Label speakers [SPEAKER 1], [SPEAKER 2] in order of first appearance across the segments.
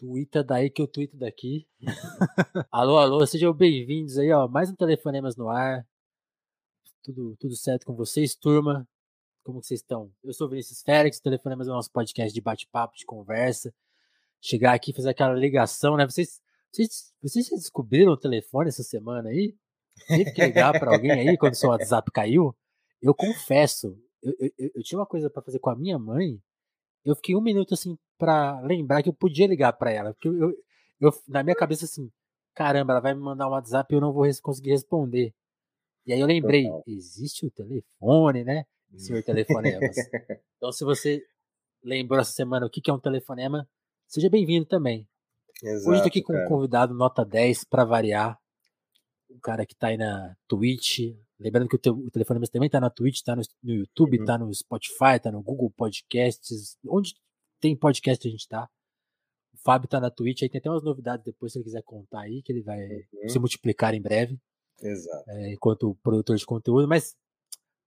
[SPEAKER 1] Twitter daí que eu tweeto daqui. alô, alô, sejam bem-vindos aí, ó. Mais um Telefonemas no ar. Tudo, tudo certo com vocês, turma? Como vocês estão? Eu sou o Vinícius Félix, Telefonemas é o nosso podcast de bate-papo, de conversa. Chegar aqui fazer aquela ligação, né? Vocês, vocês, vocês descobriram o telefone essa semana aí? Teve que ligar para alguém aí quando seu WhatsApp caiu? Eu confesso, eu, eu, eu tinha uma coisa para fazer com a minha mãe. Eu fiquei um minuto assim para lembrar que eu podia ligar para ela, porque eu, eu, na minha cabeça assim, caramba, ela vai me mandar um WhatsApp e eu não vou conseguir responder. E aí eu lembrei, Total. existe o telefone, né? Senhor telefonemas. então se você lembrou essa semana o que é um telefonema, seja bem-vindo também. Exato, Hoje eu tô aqui com cara. um convidado nota 10 para variar. Um cara que tá aí na Twitch. Lembrando que o, teu, o também tá na Twitch, tá no, no YouTube, uhum. tá no Spotify, tá no Google Podcasts. Onde tem podcast a gente tá. O Fábio tá na Twitch, aí tem até umas novidades depois, se ele quiser contar aí, que ele vai uhum. se multiplicar em breve.
[SPEAKER 2] Exato.
[SPEAKER 1] É, enquanto produtor de conteúdo. Mas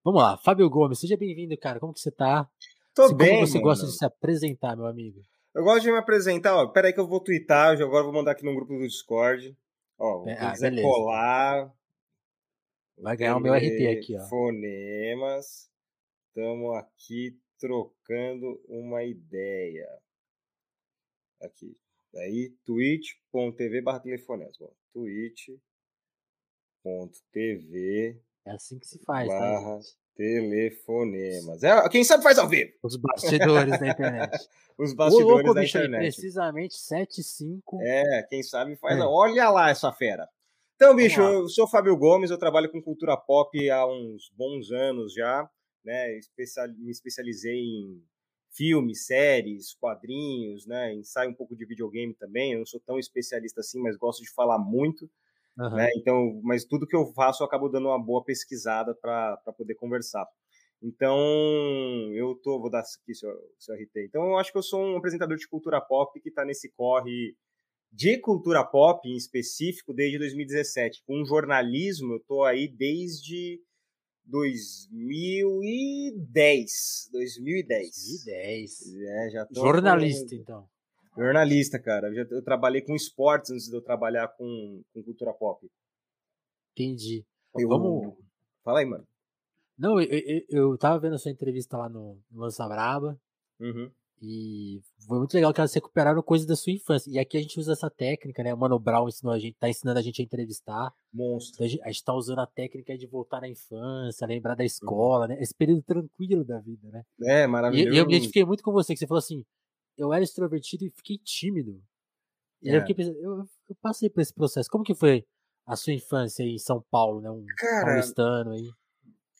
[SPEAKER 1] vamos lá, Fábio Gomes, seja bem-vindo, cara. Como que você tá?
[SPEAKER 2] Tô se, bem.
[SPEAKER 1] Como você
[SPEAKER 2] mano.
[SPEAKER 1] gosta de se apresentar, meu amigo?
[SPEAKER 2] Eu gosto de me apresentar, ó. Peraí que eu vou twittar, eu agora vou mandar aqui no grupo do Discord. Ó, é, ah, quiser beleza. colar.
[SPEAKER 1] Vai ganhar o meu RT aqui, ó.
[SPEAKER 2] Fonemas. Estamos aqui trocando uma ideia. Aqui. Aí, twitch.tv barra telefonemas. twitch.tv
[SPEAKER 1] É assim que se faz, tá,
[SPEAKER 2] barra tá, telefonemas. É, quem sabe faz ao vivo.
[SPEAKER 1] Os bastidores da internet.
[SPEAKER 2] Os bastidores louco,
[SPEAKER 1] da
[SPEAKER 2] bicho, internet.
[SPEAKER 1] Precisamente 75.
[SPEAKER 2] É, quem sabe faz. É. Olha lá essa fera. Então, bicho, eu sou Fábio Gomes, eu trabalho com cultura pop há uns bons anos já, né? Especial, me especializei em filmes, séries, quadrinhos, né? Ensaio um pouco de videogame também. Eu não sou tão especialista assim, mas gosto de falar muito. Uhum. Né? Então, mas tudo que eu faço eu acabo dando uma boa pesquisada para poder conversar. Então, eu tô, vou dar aqui seu, seu RT. Então, eu acho que eu sou um apresentador de cultura pop que está nesse corre de cultura pop em específico desde 2017. Com jornalismo, eu tô aí desde 2010. 2010.
[SPEAKER 1] 2010.
[SPEAKER 2] É, já tô
[SPEAKER 1] Jornalista, com... então.
[SPEAKER 2] Jornalista, cara. Eu, já, eu trabalhei com esportes antes de eu trabalhar com, com cultura pop.
[SPEAKER 1] Entendi.
[SPEAKER 2] Eu... Vamos. Fala aí, mano.
[SPEAKER 1] Não, eu, eu, eu tava vendo a sua entrevista lá no, no Lança Braba.
[SPEAKER 2] Uhum.
[SPEAKER 1] E foi muito legal que elas recuperaram coisas da sua infância. E aqui a gente usa essa técnica, né? O Mano Brown ensinou a gente, tá ensinando a gente a entrevistar.
[SPEAKER 2] Monstro.
[SPEAKER 1] Então a, gente, a gente tá usando a técnica de voltar na infância, lembrar da escola, uhum. né? Esse período tranquilo da vida, né?
[SPEAKER 2] É, maravilhoso.
[SPEAKER 1] E, eu me identifiquei muito com você, que você falou assim: eu era extrovertido e fiquei tímido. E é. eu, fiquei pensando, eu, eu, passei por esse processo. Como que foi a sua infância em São Paulo, né? Um Cara, paulistano aí.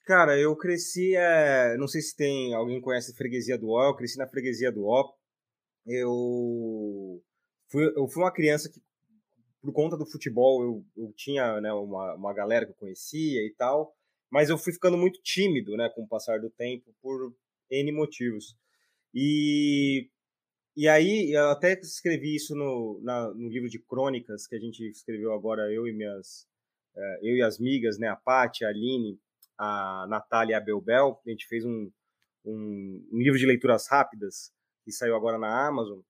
[SPEAKER 2] Cara, eu cresci, é... não sei se tem alguém conhece a freguesia do Ó, eu cresci na freguesia do Ó. Eu fui, eu fui uma criança que, por conta do futebol, eu, eu tinha né, uma, uma galera que eu conhecia e tal, mas eu fui ficando muito tímido, né, com o passar do tempo, por N motivos. E, e aí, eu até escrevi isso no, na, no livro de crônicas que a gente escreveu agora, eu e minhas, é, eu e as migas, né, a Paty, a Aline, a Natália Abelbel, a gente fez um, um, um, livro de leituras rápidas que saiu agora na Amazon.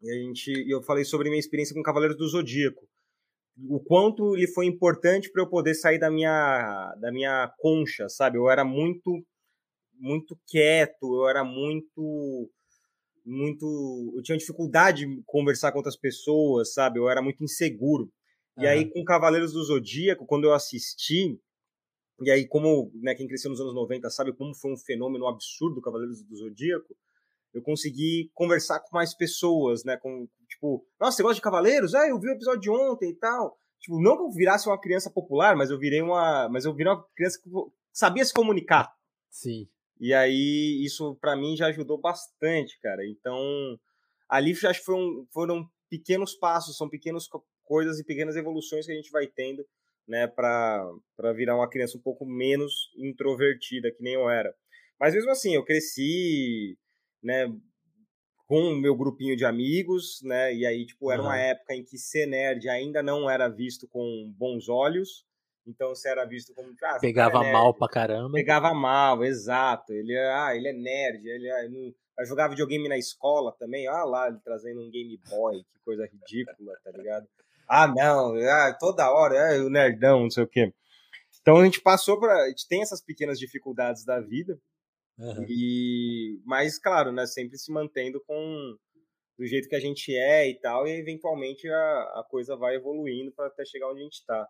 [SPEAKER 2] E a gente, eu falei sobre minha experiência com Cavaleiros do Zodíaco. O quanto ele foi importante para eu poder sair da minha, da minha concha, sabe? Eu era muito, muito quieto, eu era muito, muito, eu tinha dificuldade de conversar com outras pessoas, sabe? Eu era muito inseguro. E uhum. aí, com Cavaleiros do Zodíaco, quando eu assisti, e aí, como né, quem cresceu nos anos 90 sabe como foi um fenômeno absurdo o Cavaleiros do Zodíaco, eu consegui conversar com mais pessoas, né? Com, tipo, nossa, você gosta de Cavaleiros? Ah, eu vi o episódio de ontem e tal. Tipo, não que eu virasse uma criança popular, mas eu virei uma. Mas eu virei uma criança que sabia se comunicar.
[SPEAKER 1] Sim.
[SPEAKER 2] E aí, isso para mim já ajudou bastante, cara. Então, ali que foram, foram pequenos passos, são pequenas coisas e pequenas evoluções que a gente vai tendo né, para virar uma criança um pouco menos introvertida, que nem eu era. Mas mesmo assim, eu cresci, né, com o meu grupinho de amigos, né, e aí, tipo, era uhum. uma época em que ser nerd ainda não era visto com bons olhos, então você era visto como. Ah,
[SPEAKER 1] Pegava é mal pra caramba.
[SPEAKER 2] Pegava mal, exato. Ele, ah, ele é nerd, ele é, não, a jogar videogame na escola também. Ah lá, ele trazendo um Game Boy, que coisa ridícula, tá ligado? Ah, não, ah, toda hora, é o nerdão, não sei o quê. Então a gente passou para, a gente tem essas pequenas dificuldades da vida, uhum. e mas claro, né, sempre se mantendo com do jeito que a gente é e tal, e eventualmente a, a coisa vai evoluindo para até chegar onde a gente está.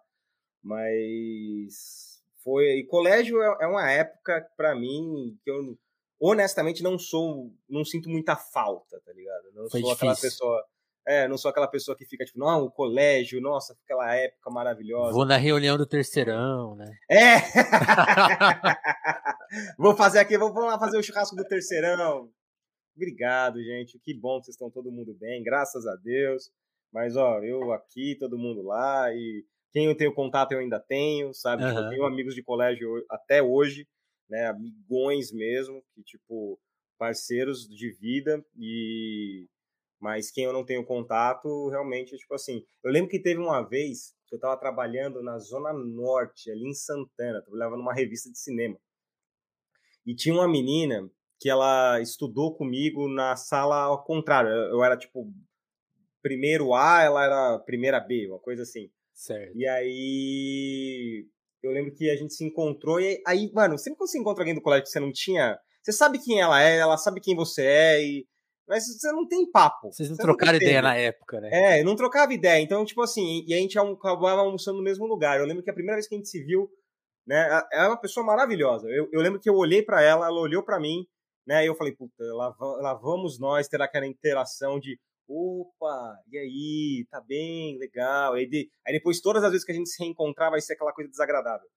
[SPEAKER 2] Mas foi e colégio é, é uma época para mim que eu honestamente não sou, não sinto muita falta, tá ligado? Não foi sou difícil. aquela pessoa é, não sou aquela pessoa que fica tipo, não, o colégio, nossa, aquela época maravilhosa.
[SPEAKER 1] Vou na reunião do terceirão, né?
[SPEAKER 2] É! vou fazer aqui, vou, vamos lá fazer o churrasco do terceirão. Obrigado, gente. Que bom que vocês estão todo mundo bem, graças a Deus. Mas, ó, eu aqui, todo mundo lá, e quem eu tenho contato eu ainda tenho, sabe? Uhum. Tipo, eu tenho amigos de colégio até hoje, né? Amigões mesmo, que, tipo, parceiros de vida, e mas quem eu não tenho contato, realmente, tipo assim. Eu lembro que teve uma vez que eu estava trabalhando na Zona Norte, ali em Santana, trabalhava numa revista de cinema. E tinha uma menina que ela estudou comigo na sala ao contrário. Eu era tipo primeiro A, ela era primeira B, uma coisa assim.
[SPEAKER 1] Certo.
[SPEAKER 2] E aí eu lembro que a gente se encontrou e aí, mano, sempre que você encontra alguém do colégio que você não tinha, você sabe quem ela é, ela sabe quem você é e mas você não tem papo.
[SPEAKER 1] Vocês não trocaram ideia na época, né?
[SPEAKER 2] É, não trocava ideia. Então, tipo assim, e a gente acabava almoçando no mesmo lugar. Eu lembro que a primeira vez que a gente se viu, né, ela é uma pessoa maravilhosa. Eu, eu lembro que eu olhei para ela, ela olhou para mim, né, e eu falei, puta, lá, lá vamos nós ter aquela interação de opa, e aí, tá bem, legal. Aí, de, aí depois, todas as vezes que a gente se reencontrar, vai ser aquela coisa desagradável.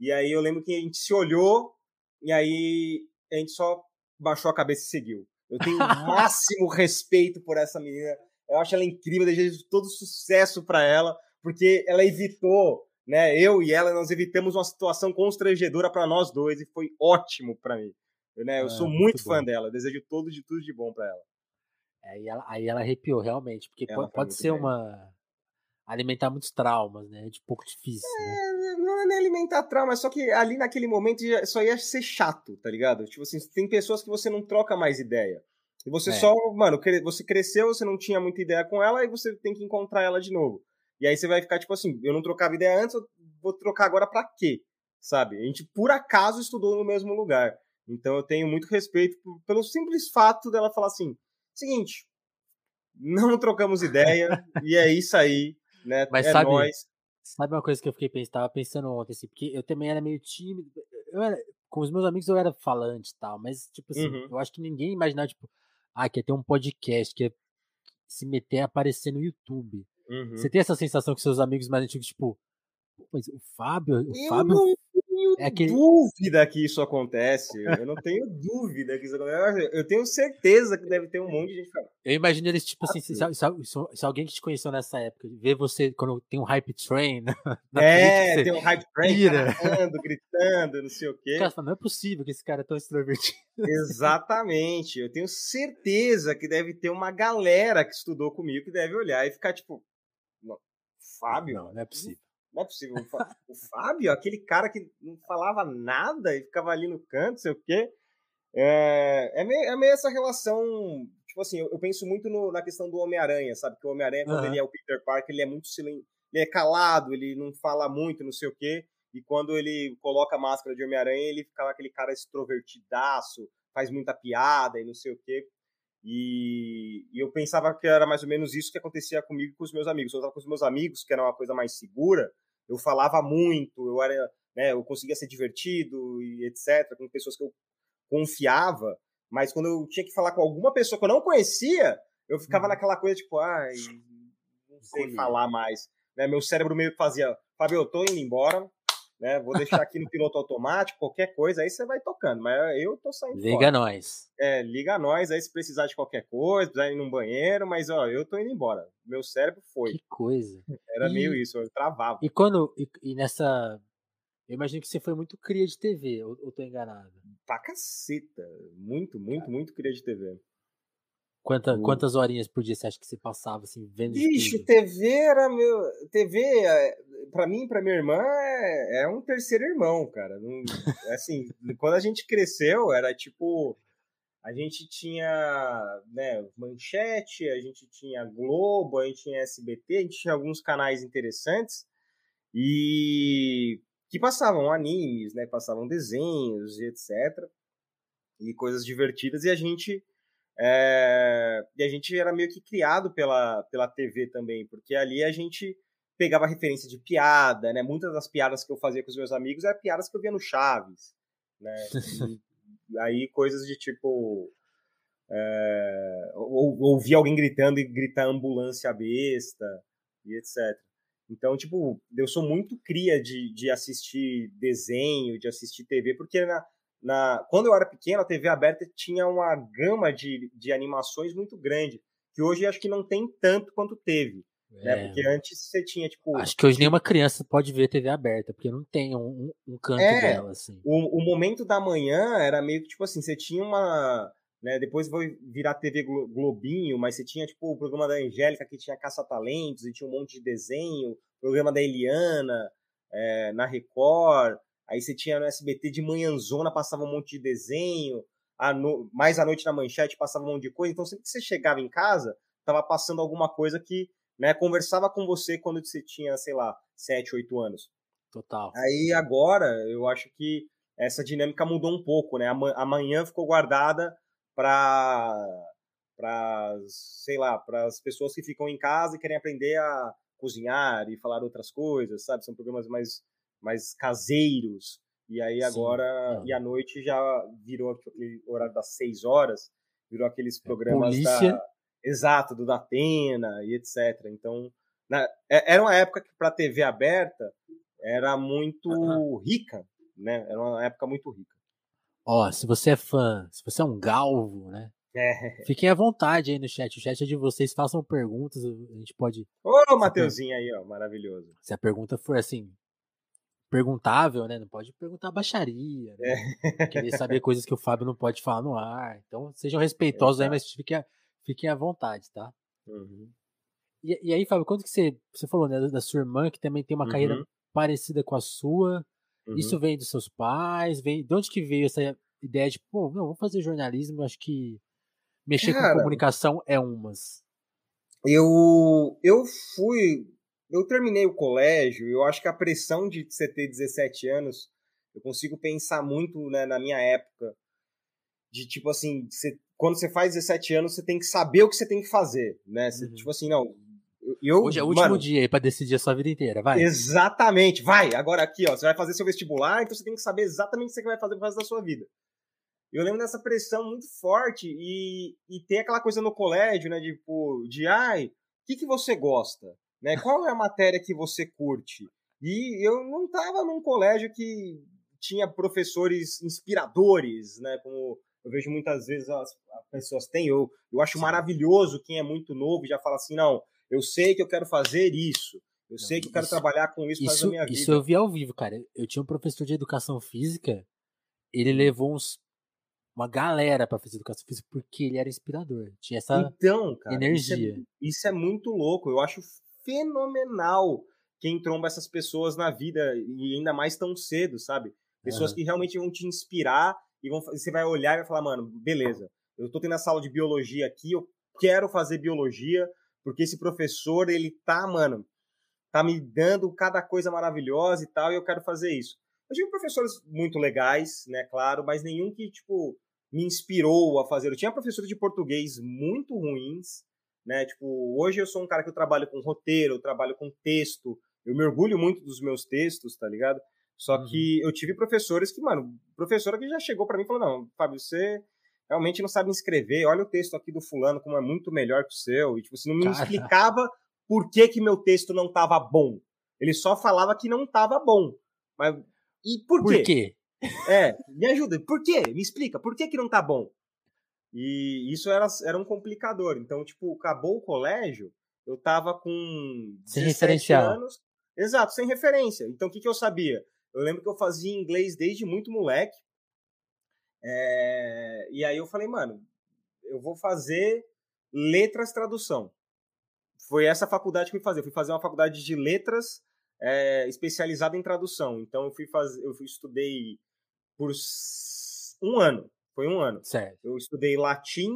[SPEAKER 2] E aí eu lembro que a gente se olhou, e aí a gente só baixou a cabeça e seguiu. Eu tenho o máximo respeito por essa menina. Eu acho ela incrível, desejo todo sucesso para ela, porque ela evitou, né? Eu e ela, nós evitamos uma situação constrangedora para nós dois e foi ótimo para mim. Né? Eu ah, sou muito, muito fã dela, desejo todo de tudo de bom para ela.
[SPEAKER 1] Aí ela, aí ela arrepiou realmente, porque ela pode, pode ser bem. uma alimentar muitos traumas, né? É de pouco difícil.
[SPEAKER 2] É, né? não é nem alimentar traumas, só que ali naquele momento só ia ser chato, tá ligado? Tipo assim, tem pessoas que você não troca mais ideia. E você é. só, mano, você cresceu, você não tinha muita ideia com ela e você tem que encontrar ela de novo. E aí você vai ficar tipo assim, eu não trocava ideia antes, eu vou trocar agora pra quê? Sabe? A gente por acaso estudou no mesmo lugar. Então eu tenho muito respeito pelo simples fato dela falar assim: seguinte, não trocamos ideia e é isso aí né?
[SPEAKER 1] Mas é sabe, nóis. sabe uma coisa que eu fiquei pensando, tava pensando ontem, assim, porque eu também era meio tímido. Eu era, com os meus amigos eu era falante e tal, mas, tipo assim, uhum. eu acho que ninguém imaginava, tipo, ah, quer ter um podcast, quer se meter a aparecer no YouTube. Uhum. Você tem essa sensação com seus amigos mais antigos, tipo, mas o Fábio, o
[SPEAKER 2] eu
[SPEAKER 1] Fábio
[SPEAKER 2] não tenho é aquele... dúvida que isso acontece. Eu não tenho dúvida que isso acontece. Eu tenho certeza que deve ter um monte de gente falando.
[SPEAKER 1] Eu imagino eles, tipo assim, se, se, se, alguém que te conheceu nessa época, vê você quando tem um hype train.
[SPEAKER 2] Na é, frente, tem um hype train gritando, gritando, não sei o quê.
[SPEAKER 1] Cara, não é possível que esse cara é tão extrovertido.
[SPEAKER 2] Exatamente. Eu tenho certeza que deve ter uma galera que estudou comigo que deve olhar e ficar tipo. Fábio?
[SPEAKER 1] Não, não é possível.
[SPEAKER 2] Não é possível. O Fábio, aquele cara que não falava nada e ficava ali no canto, sei o quê. É, é, meio, é meio essa relação. Tipo assim, eu, eu penso muito no, na questão do Homem-Aranha, sabe? Que o Homem-Aranha, quando uhum. ele é o Peter Parker, ele é muito silen... ele é calado, ele não fala muito, não sei o quê. E quando ele coloca a máscara de Homem-Aranha, ele fica aquele cara extrovertidaço, faz muita piada e não sei o quê. E, e, eu pensava que era mais ou menos isso que acontecia comigo e com os meus amigos. Eu estava com os meus amigos, que era uma coisa mais segura, eu falava muito, eu era, né, eu conseguia ser divertido e etc, com pessoas que eu confiava, mas quando eu tinha que falar com alguma pessoa que eu não conhecia, eu ficava uhum. naquela coisa tipo, ai, não sei falar mais. Né? Meu cérebro meio que fazia, Fábio, eu tô indo embora, né? Vou deixar aqui no piloto automático, qualquer coisa, aí você vai tocando. Mas eu tô saindo
[SPEAKER 1] Liga fora. nós.
[SPEAKER 2] É, liga nós, aí se precisar de qualquer coisa, precisar ir num banheiro, mas ó, eu tô indo embora. Meu cérebro foi.
[SPEAKER 1] Que coisa.
[SPEAKER 2] Era e... meio isso, eu travava.
[SPEAKER 1] E quando. E, e, nessa. Eu imagino que você foi muito cria de TV, ou, ou tô enganado?
[SPEAKER 2] Pra caceta. Muito, muito, Cara. muito cria de TV.
[SPEAKER 1] Quanta, hum. Quantas horinhas por dia você acha que você passava assim, vendo
[SPEAKER 2] Bicho, TV era meu. TV, é, pra mim, pra minha irmã, é, é um terceiro irmão, cara. Não, assim, quando a gente cresceu, era tipo. a gente tinha né, Manchete, a gente tinha Globo, a gente tinha SBT, a gente tinha alguns canais interessantes e que passavam animes, né, passavam desenhos e etc. E coisas divertidas e a gente é, e a gente era meio que criado pela, pela TV também, porque ali a gente pegava referência de piada, né? Muitas das piadas que eu fazia com os meus amigos eram piadas que eu via no Chaves, né? E, aí coisas de tipo é, ou, ouvir alguém gritando e gritar ambulância besta e etc. Então, tipo, eu sou muito cria de, de assistir desenho, de assistir TV, porque na, na, quando eu era pequeno, a TV aberta tinha uma gama de, de animações muito grande, que hoje acho que não tem tanto quanto teve. Né? É. Né? Porque antes você tinha, tipo.
[SPEAKER 1] Acho que hoje nenhuma criança pode ver TV aberta, porque não tem um, um canto é, dela, assim.
[SPEAKER 2] O, o momento da manhã era meio que, tipo assim, você tinha uma. Né, depois foi virar TV Globinho, mas você tinha, tipo, o programa da Angélica, que tinha caça-talentos, e tinha um monte de desenho, programa da Eliana, é, na Record. Aí você tinha no SBT de manhãzona, passava um monte de desenho. No... Mais à noite na manchete passava um monte de coisa. Então sempre que você chegava em casa, tava passando alguma coisa que né, conversava com você quando você tinha, sei lá, 7, 8 anos.
[SPEAKER 1] Total.
[SPEAKER 2] Aí agora, eu acho que essa dinâmica mudou um pouco, né? Amanhã ficou guardada para para sei lá, para as pessoas que ficam em casa e querem aprender a cozinhar e falar outras coisas, sabe? São programas mais mais caseiros. E aí agora, Sim. e à noite já virou aquele horário das seis horas, virou aqueles é, programas Polícia. da. Exato, do Datena e etc. Então, na, é, era uma época que para TV aberta era muito uhum. rica, né? Era uma época muito rica.
[SPEAKER 1] Ó, se você é fã, se você é um galvo, né? É. Fiquem à vontade aí no chat. O chat é de vocês, façam perguntas, a gente pode.
[SPEAKER 2] Ô, Mateuzinho aí, ó, maravilhoso.
[SPEAKER 1] Se a pergunta for assim, perguntável, né? Não pode perguntar baixaria, né? É. Querer saber coisas que o Fábio não pode falar no ar. Então, sejam respeitosos é, aí, mas fiquem, fiquem à vontade, tá?
[SPEAKER 2] Uhum.
[SPEAKER 1] E, e, aí, Fábio, quando que você, você falou, né, da sua irmã, que também tem uma uhum. carreira parecida com a sua, uhum. isso vem dos seus pais? Vem, de onde que veio essa ideia de, pô, não, vou fazer jornalismo, acho que mexer Cara, com comunicação é umas.
[SPEAKER 2] Eu, eu fui eu terminei o colégio, eu acho que a pressão de você ter 17 anos, eu consigo pensar muito né, na minha época, de tipo assim, você, quando você faz 17 anos, você tem que saber o que você tem que fazer, né? Você, uhum. Tipo assim, não. Eu,
[SPEAKER 1] Hoje é o último mano, dia aí pra decidir a sua vida inteira, vai.
[SPEAKER 2] Exatamente, vai. Agora aqui, ó, você vai fazer seu vestibular, então você tem que saber exatamente o que você vai fazer pro resto da sua vida. Eu lembro dessa pressão muito forte e, e tem aquela coisa no colégio, né, de, tipo, de ai, o que, que você gosta? Né? Qual é a matéria que você curte? E eu não estava num colégio que tinha professores inspiradores, né? Como eu vejo muitas vezes as, as pessoas têm. Eu, eu acho Sim. maravilhoso quem é muito novo e já fala assim, não, eu sei que eu quero fazer isso. Eu não, sei que eu quero isso, trabalhar com isso para a minha vida.
[SPEAKER 1] Isso eu vi ao vivo, cara. Eu tinha um professor de educação física, ele levou uns uma galera para fazer educação física porque ele era inspirador. Tinha essa então, cara, energia.
[SPEAKER 2] Isso é, isso é muito louco. Eu acho fenomenal quem tromba essas pessoas na vida e ainda mais tão cedo, sabe? Pessoas uhum. que realmente vão te inspirar e vão, você vai olhar e vai falar, mano, beleza, eu tô tendo a sala de biologia aqui, eu quero fazer biologia, porque esse professor, ele tá, mano, tá me dando cada coisa maravilhosa e tal, e eu quero fazer isso. Eu tive professores muito legais, né, claro, mas nenhum que, tipo, me inspirou a fazer. Eu tinha professores de português muito ruins, né? Tipo, hoje eu sou um cara que eu trabalho com roteiro, eu trabalho com texto, eu me orgulho muito dos meus textos, tá ligado? Só uhum. que eu tive professores que, mano, professora que já chegou para mim e falou: "Não, Fábio, você realmente não sabe escrever. Olha o texto aqui do fulano como é muito melhor que o seu". E tipo, você não me Cara. explicava por que que meu texto não tava bom. Ele só falava que não tava bom. Mas e por quê?
[SPEAKER 1] Por quê?
[SPEAKER 2] É, me ajuda. Por quê? Me explica. Por que que não tá bom? E isso era, era um complicador. Então, tipo, acabou o colégio, eu tava com
[SPEAKER 1] sem referencial.
[SPEAKER 2] anos. Exato, sem referência. Então, o que, que eu sabia? Eu lembro que eu fazia inglês desde muito moleque. É... E aí eu falei, mano, eu vou fazer letras tradução. Foi essa faculdade que eu fui fazer. Eu fui fazer uma faculdade de letras é, especializada em tradução. Então eu fui fazer, eu fui, estudei por um ano Foi um ano.
[SPEAKER 1] Certo.
[SPEAKER 2] Eu estudei latim,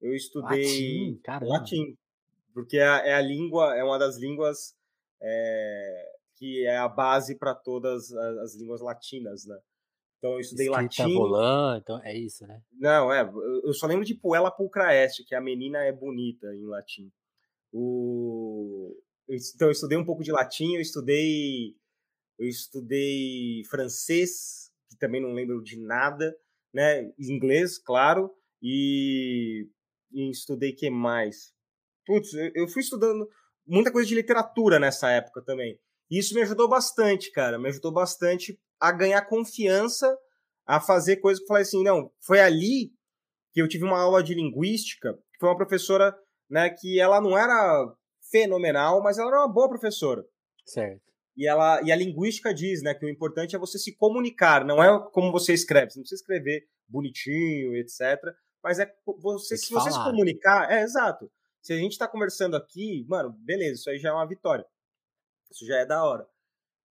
[SPEAKER 2] eu estudei.
[SPEAKER 1] Latim, caramba.
[SPEAKER 2] Latim. Porque é, a- é a língua, é uma das línguas é, que é a base para todas as, as línguas latinas, né? Então eu estudei
[SPEAKER 1] Escrita
[SPEAKER 2] latim.
[SPEAKER 1] volan, então é isso, né?
[SPEAKER 2] Não, é. eu- só lembro de Puella Pulcra Est, que a menina é bonita em latim. O... Então eu estudei um pouco de latim, eu estudei. Eu estudei francês, que também não lembro de nada, né? Inglês, claro, e, e estudei que mais? Putz, eu, eu fui estudando muita coisa de literatura nessa época também. E isso me ajudou bastante, cara. Me ajudou bastante a ganhar confiança, a fazer coisas que eu falei assim, não, foi ali que eu tive uma aula de linguística, foi uma professora, né, que ela não era fenomenal, mas ela era uma boa professora.
[SPEAKER 1] Certo.
[SPEAKER 2] E, ela, e a linguística diz, né, que o importante é você se comunicar, não é como você escreve. Você não precisa escrever bonitinho, etc. Mas é você, se você se
[SPEAKER 1] falar.
[SPEAKER 2] comunicar, é exato. Se a gente está conversando aqui, mano, beleza, isso aí já é uma vitória. Isso já é da hora.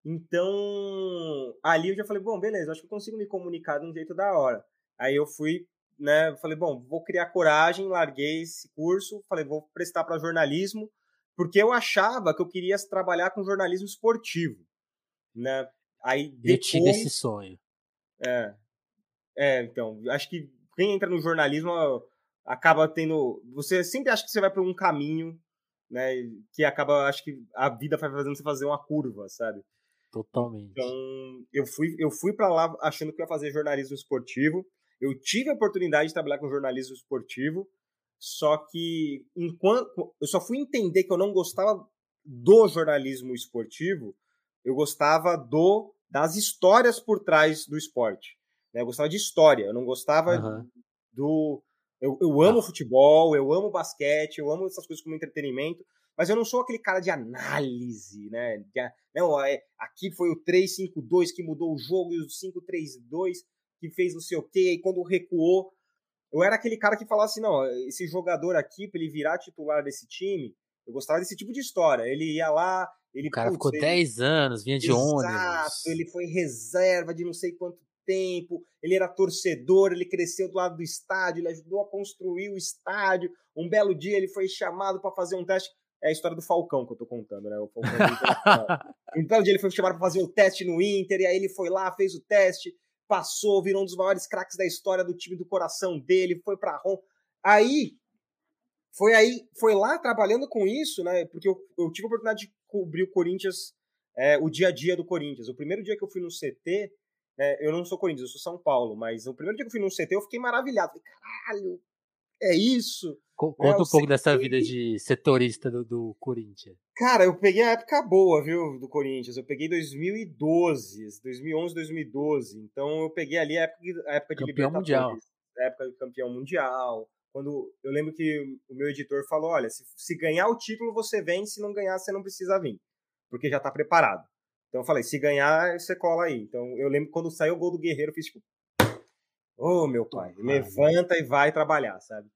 [SPEAKER 2] Então, ali eu já falei, bom, beleza, acho que eu consigo me comunicar de um jeito da hora. Aí eu fui, né, falei, bom, vou criar coragem, larguei esse curso, falei, vou prestar para jornalismo, porque eu achava que eu queria trabalhar com jornalismo esportivo, né? Aí
[SPEAKER 1] Eu
[SPEAKER 2] depois,
[SPEAKER 1] tive esse sonho.
[SPEAKER 2] é, é, então, acho que quem entra no jornalismo acaba tendo, você sempre acha que você vai para um caminho, né, que acaba, acho que a vida vai fazendo você fazer uma curva, sabe?
[SPEAKER 1] Totalmente.
[SPEAKER 2] Então, eu fui, eu fui para lá achando que ia fazer jornalismo esportivo. Eu tive a oportunidade de trabalhar com jornalismo esportivo, só que enquanto eu só fui entender que eu não gostava do jornalismo esportivo, eu gostava do das histórias por trás do esporte. né? Eu gostava de história, eu não gostava
[SPEAKER 1] Aham.
[SPEAKER 2] do. Eu, eu amo futebol, eu amo basquete, eu amo essas coisas como entretenimento, mas eu não sou aquele cara de análise, né? De não, é, aqui foi o 3-5-2 que mudou o jogo e o 5-3-2 que fez não sei o quê, e quando recuou. Eu era aquele cara que falava assim: não, esse jogador aqui, pra ele virar titular desse time, eu gostava desse tipo de história. Ele ia lá, ele.
[SPEAKER 1] O cara
[SPEAKER 2] putz,
[SPEAKER 1] ficou
[SPEAKER 2] ele-
[SPEAKER 1] 10 anos, vinha de
[SPEAKER 2] Exato,
[SPEAKER 1] ônibus.
[SPEAKER 2] ele foi reserva de não sei quanto tempo, ele era torcedor, ele cresceu do lado do estádio, ele ajudou a construir o estádio. Um belo dia ele foi chamado para fazer um teste. É a história do Falcão que eu tô contando, né? O Falcão Internacional. um belo dia ele foi chamado para fazer o teste no Inter, e aí ele foi lá, fez o teste, passou, virou um dos maiores craques da história do time do coração dele, foi para Rom. Aí foi aí, foi lá trabalhando com isso, né? Porque eu, eu tive a oportunidade de cobrir o Corinthians, é, o dia a dia do Corinthians. O primeiro dia que eu fui no CT, né, eu não sou Corinthians, eu sou São Paulo, mas o primeiro dia que eu fui no CT eu fiquei maravilhado. Falei, caralho, é isso?
[SPEAKER 1] Co-
[SPEAKER 2] É,
[SPEAKER 1] Conta
[SPEAKER 2] eu
[SPEAKER 1] um pouco
[SPEAKER 2] sei
[SPEAKER 1] dessa vida de setorista do, do Corinthians.
[SPEAKER 2] Cara, eu peguei a época boa, viu, do Corinthians. Eu peguei 2012, 2011, 2012. Então eu peguei ali a época, a época de
[SPEAKER 1] Campeão
[SPEAKER 2] Libertadores, a época de campeão mundial. Quando eu lembro que o meu editor falou: olha, se, se ganhar o título você vem, se não ganhar você não precisa vir, porque já tá preparado. Então eu falei: se ganhar você cola aí. Então eu lembro quando saiu o gol do Guerreiro, eu fiz tipo: ô meu pai, levanta e vai trabalhar, sabe?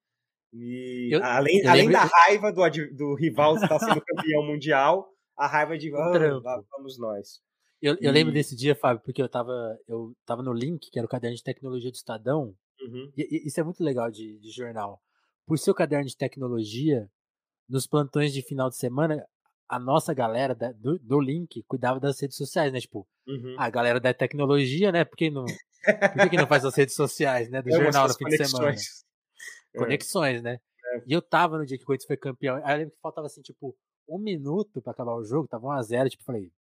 [SPEAKER 2] E
[SPEAKER 1] Eu-
[SPEAKER 2] além,
[SPEAKER 1] eu
[SPEAKER 2] além da raiva do, do rival estar sendo campeão mundial, a raiva de "Ah, lá vamos nós.
[SPEAKER 1] Eu, eu lembro desse dia, Fábio, porque eu tava, eu tava no link, que era o caderno de tecnologia do Estadão,
[SPEAKER 2] Uhum.
[SPEAKER 1] E, e isso é muito legal de, de jornal. Por seu caderno de tecnologia, nos plantões de final de semana, a nossa galera da- do, do link cuidava das redes sociais, né? Tipo,
[SPEAKER 2] Uhum.
[SPEAKER 1] a galera da tecnologia, né? Por que não, por que, não faz as redes sociais, né? Do
[SPEAKER 2] Amo
[SPEAKER 1] jornal no fim de semana.
[SPEAKER 2] Conexões. É.
[SPEAKER 1] Conexões, né? E eu tava no dia que o Corinthians foi campeão. Aí eu lembro que faltava assim, tipo, um minuto pra acabar o jogo, tava 1x0, tipo, falei.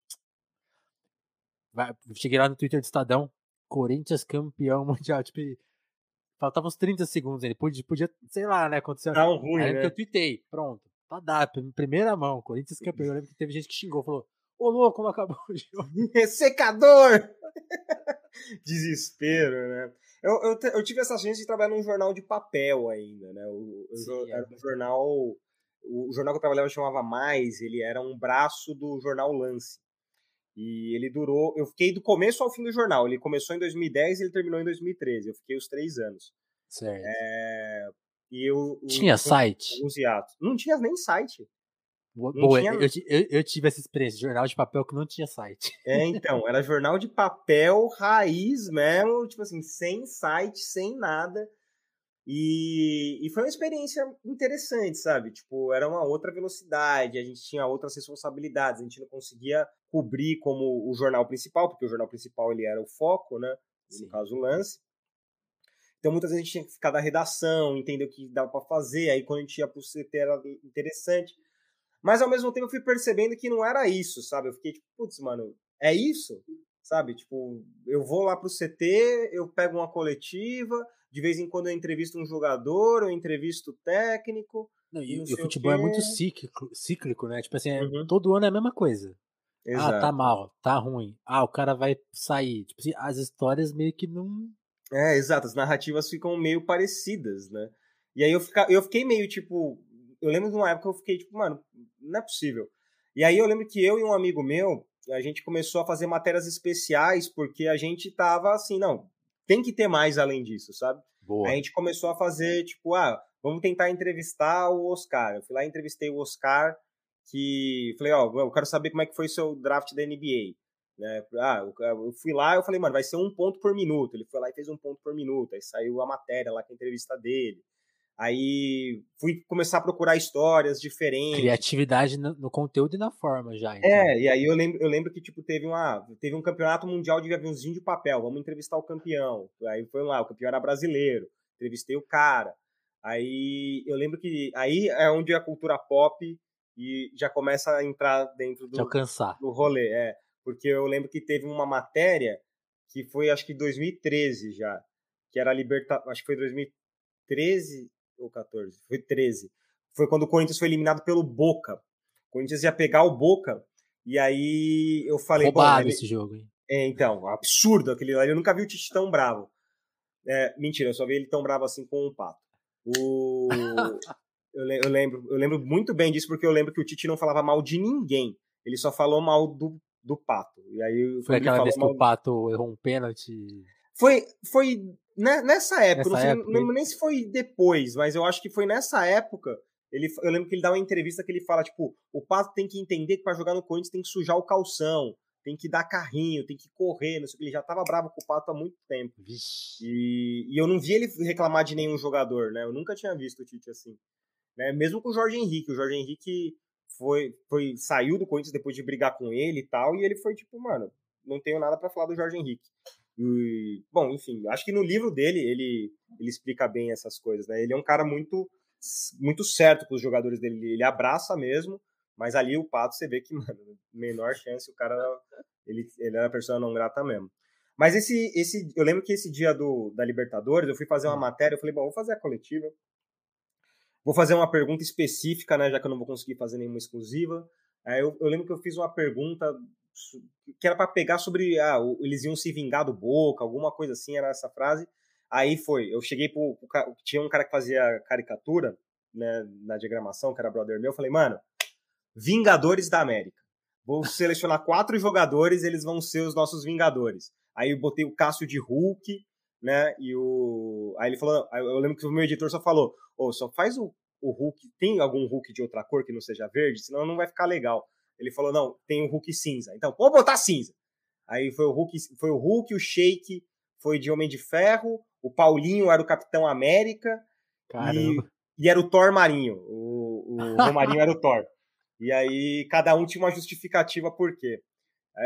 [SPEAKER 1] Vai, cheguei lá no Twitter do Estadão, Corinthians campeão mundial, tipo, faltava uns 30 segundos, ele podia, podia sei lá, né, aconteceu.
[SPEAKER 2] Tá ruim,
[SPEAKER 1] Aí
[SPEAKER 2] né?
[SPEAKER 1] que eu tuitei, pronto, tá dado, em primeira mão, Corinthians campeão. Eu lembro que teve gente que xingou, falou, ô louco, como acabou o jogo.
[SPEAKER 2] Secador! Desespero, né? Eu, eu, eu tive essa chance de trabalhar num jornal de papel ainda, né? O,
[SPEAKER 1] Sim, é.
[SPEAKER 2] era um jornal. O jornal que eu trabalhava chamava Mais, ele era um braço do jornal Lance. E ele durou. Eu fiquei do começo ao fim do jornal. Ele começou em 2010 e ele terminou em 2013. Eu fiquei os três anos.
[SPEAKER 1] Certo.
[SPEAKER 2] É, e eu.
[SPEAKER 1] Tinha site?
[SPEAKER 2] Alguns hiatos. Não tinha nem site.
[SPEAKER 1] Boa, tinha... eu, eu, eu, tive essa experiência, jornal de papel que não tinha site.
[SPEAKER 2] É, então, era jornal de papel raiz mesmo, tipo assim, sem site, sem nada. E, e foi uma experiência interessante, sabe? Tipo, era uma outra velocidade, a gente tinha outras responsabilidades, a gente não conseguia cobrir como o jornal principal, porque o jornal principal ele era o foco, né? No caso, o lance. Então, muitas vezes a gente tinha que ficar da redação, entender o que dava para fazer. Aí, quando a gente ia pro CT, era interessante. Mas, ao mesmo tempo, eu fui percebendo que não era isso, sabe? Eu fiquei tipo, putz, mano, é isso? Sabe? Tipo, eu vou lá pro CT, eu pego uma coletiva, de vez em quando eu entrevisto um jogador, eu entrevisto o técnico.
[SPEAKER 1] Não, e, e o futebol o é muito cíclico, cíclico, né? Tipo assim, é, uhum. todo ano é a mesma coisa. Exato. Ah, tá mal, tá ruim. Ah, o cara vai sair. Tipo assim, as histórias meio que não.
[SPEAKER 2] É, exato, as narrativas ficam meio parecidas, né? E aí eu, fica, eu fiquei meio tipo. Eu lembro de uma época que eu fiquei tipo, mano, não é possível. E aí eu lembro que eu e um amigo meu, a gente começou a fazer matérias especiais porque a gente tava assim, não, tem que ter mais além disso, sabe? Boa. A gente começou a fazer, tipo, ah, vamos tentar entrevistar o Oscar. Eu fui lá e entrevistei o Oscar que falei, ó, eu quero saber como é que foi o seu draft da NBA. Né? Ah, eu fui lá eu falei, mano, vai ser um ponto por minuto. Ele foi lá e fez um ponto por minuto. Aí saiu a matéria lá com a entrevista dele. Aí fui começar a procurar histórias diferentes.
[SPEAKER 1] Criatividade no, no conteúdo e na forma já.
[SPEAKER 2] Então. É, e aí eu lembro, eu lembro que tipo, teve, uma, teve um campeonato mundial de aviãozinho de papel. Vamos entrevistar o campeão. Aí foi lá, o campeão era brasileiro. Entrevistei o cara. Aí eu lembro que aí é onde a cultura pop e já começa a entrar dentro do, do rolê. É, porque eu lembro que teve uma matéria que foi acho que 2013 já, que era a Liberta, acho que foi 2013 ou 14, foi 13. Foi quando o Corinthians foi eliminado pelo Boca. O Corinthians ia pegar o Boca e aí eu falei,
[SPEAKER 1] roubado ele... esse jogo, hein?
[SPEAKER 2] É, então, absurdo aquele lá. Eu nunca vi o Tite tão bravo. É, mentira, eu só vi ele tão bravo assim com o Pato. O Eu, lembro, eu lembro muito bem disso porque eu lembro que o Tite não falava mal de ninguém. Ele só falou mal do, do Pato. E aí
[SPEAKER 1] foi aquela vez que mal... o Pato errou um pênalti.
[SPEAKER 2] Foi, foi nessa época, nessa não sei época, não, nem se foi depois, mas eu acho que foi nessa época. Ele, eu lembro que ele dá uma entrevista que ele fala, tipo, o Pato tem que entender que para jogar no Corinthians tem que sujar o calção, tem que dar carrinho, tem que correr, não sei o que. Ele já tava bravo com o Pato há muito tempo. E, e eu não vi ele reclamar de nenhum jogador, né? Eu nunca tinha visto o Tite assim. Né? Mesmo com o Jorge Henrique. O Jorge Henrique foi, foi, saiu do Corinthians depois de brigar com ele e tal, e ele foi tipo, mano, não tenho nada para falar do Jorge Henrique. E, bom, enfim, acho que no livro dele ele, ele explica bem essas coisas, né? Ele é um cara muito muito certo com os jogadores dele, ele abraça mesmo, mas ali o Pato você vê que, mano, menor chance, o cara ele, ele era pessoa não grata mesmo. Mas esse, esse, eu lembro que esse dia do, da Libertadores, eu fui fazer uma hum. matéria, eu falei, bom, vou fazer a coletiva, Vou fazer uma pergunta específica, né, já que eu não vou conseguir fazer nenhuma exclusiva. Aí eu, eu lembro que eu fiz uma pergunta que era para pegar sobre ah, eles iam se vingar do Boca, alguma coisa assim, era essa frase. Aí foi, eu cheguei pro, tinha um cara que fazia caricatura, né, na diagramação, que era brother meu, eu falei, mano, Vingadores da América. Vou selecionar quatro jogadores, eles vão ser os nossos Vingadores. Aí eu botei o Cássio de Hulk, né? E o. Aí ele falou. Eu lembro que o meu editor só falou: Ô, oh, só faz o, o Hulk. Tem algum Hulk de outra cor que não seja verde? Senão não vai ficar legal. Ele falou: não, tem o Hulk cinza. Então, vou botar cinza. Aí foi o Hulk, foi o Hulk, o Shake foi de Homem de Ferro, o Paulinho era o Capitão América. E, e, era o Thor Marinho. O, o Romarinho era o Thor. E aí cada um tinha uma justificativa por quê.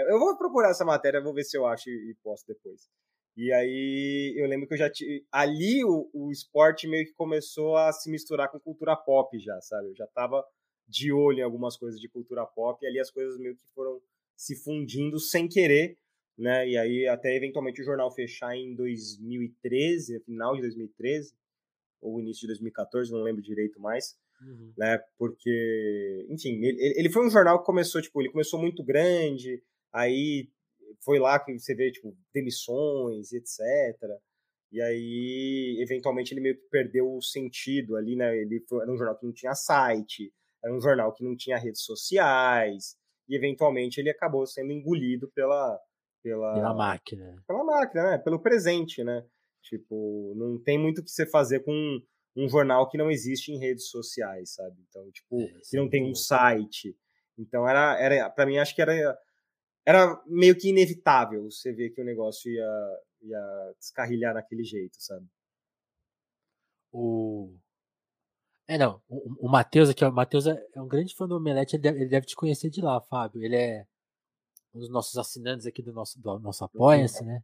[SPEAKER 2] Eu vou procurar essa matéria, vou ver se eu acho e posto depois. E aí eu lembro que eu já tinha. Ali o, o esporte meio que começou a se misturar com cultura pop já, sabe? Eu já tava de olho em algumas coisas de cultura pop e ali as coisas meio que foram se fundindo sem querer, né? E aí até eventualmente o jornal fechar em 2013, final de 2013 ou início de 2014, não lembro direito mais, uhum. né? Porque, enfim, ele, ele foi um jornal que começou, tipo, ele começou muito grande, aí foi lá que você vê, tipo, demissões, etc. E aí, eventualmente, ele meio que perdeu o sentido ali, né? Ele foi, era um jornal que não tinha site, era um jornal que não tinha redes sociais, e eventualmente ele acabou sendo engolido pela. Pela,
[SPEAKER 1] pela máquina.
[SPEAKER 2] Pela máquina, né? Pelo presente, né? Tipo, não tem muito o que você fazer com um jornal que não existe em redes sociais, sabe? Então, tipo, é, que não tem um site. Então, era, era para mim, acho que era, era meio que inevitável você ver que o negócio ia, ia descarrilhar naquele jeito, sabe?
[SPEAKER 1] O... É, não, o, o Matheus aqui, o Matheus é, é um grande fã do Omelete, ele deve, ele deve te conhecer de lá, Fábio. Ele é um dos nossos assinantes aqui do nosso, do nosso Apoia-se, né?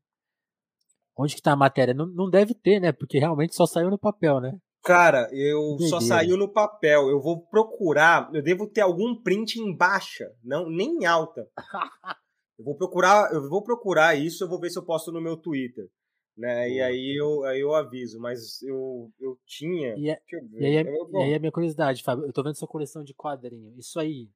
[SPEAKER 1] Onde que tá a matéria? Não, não deve ter, né? Porque realmente só saiu no papel, né?
[SPEAKER 2] Cara, eu só saiu no papel. Eu vou procurar. Eu devo ter algum print em baixa, não nem em alta. eu vou procurar, eu vou procurar isso. Eu vou ver se eu posto no meu Twitter, né? E aí eu, aí eu aviso. Mas eu, eu tinha.
[SPEAKER 1] E, é, e, aí, é, eu, e aí a minha curiosidade, Fábio. Eu tô vendo sua coleção de quadrinhos. Isso aí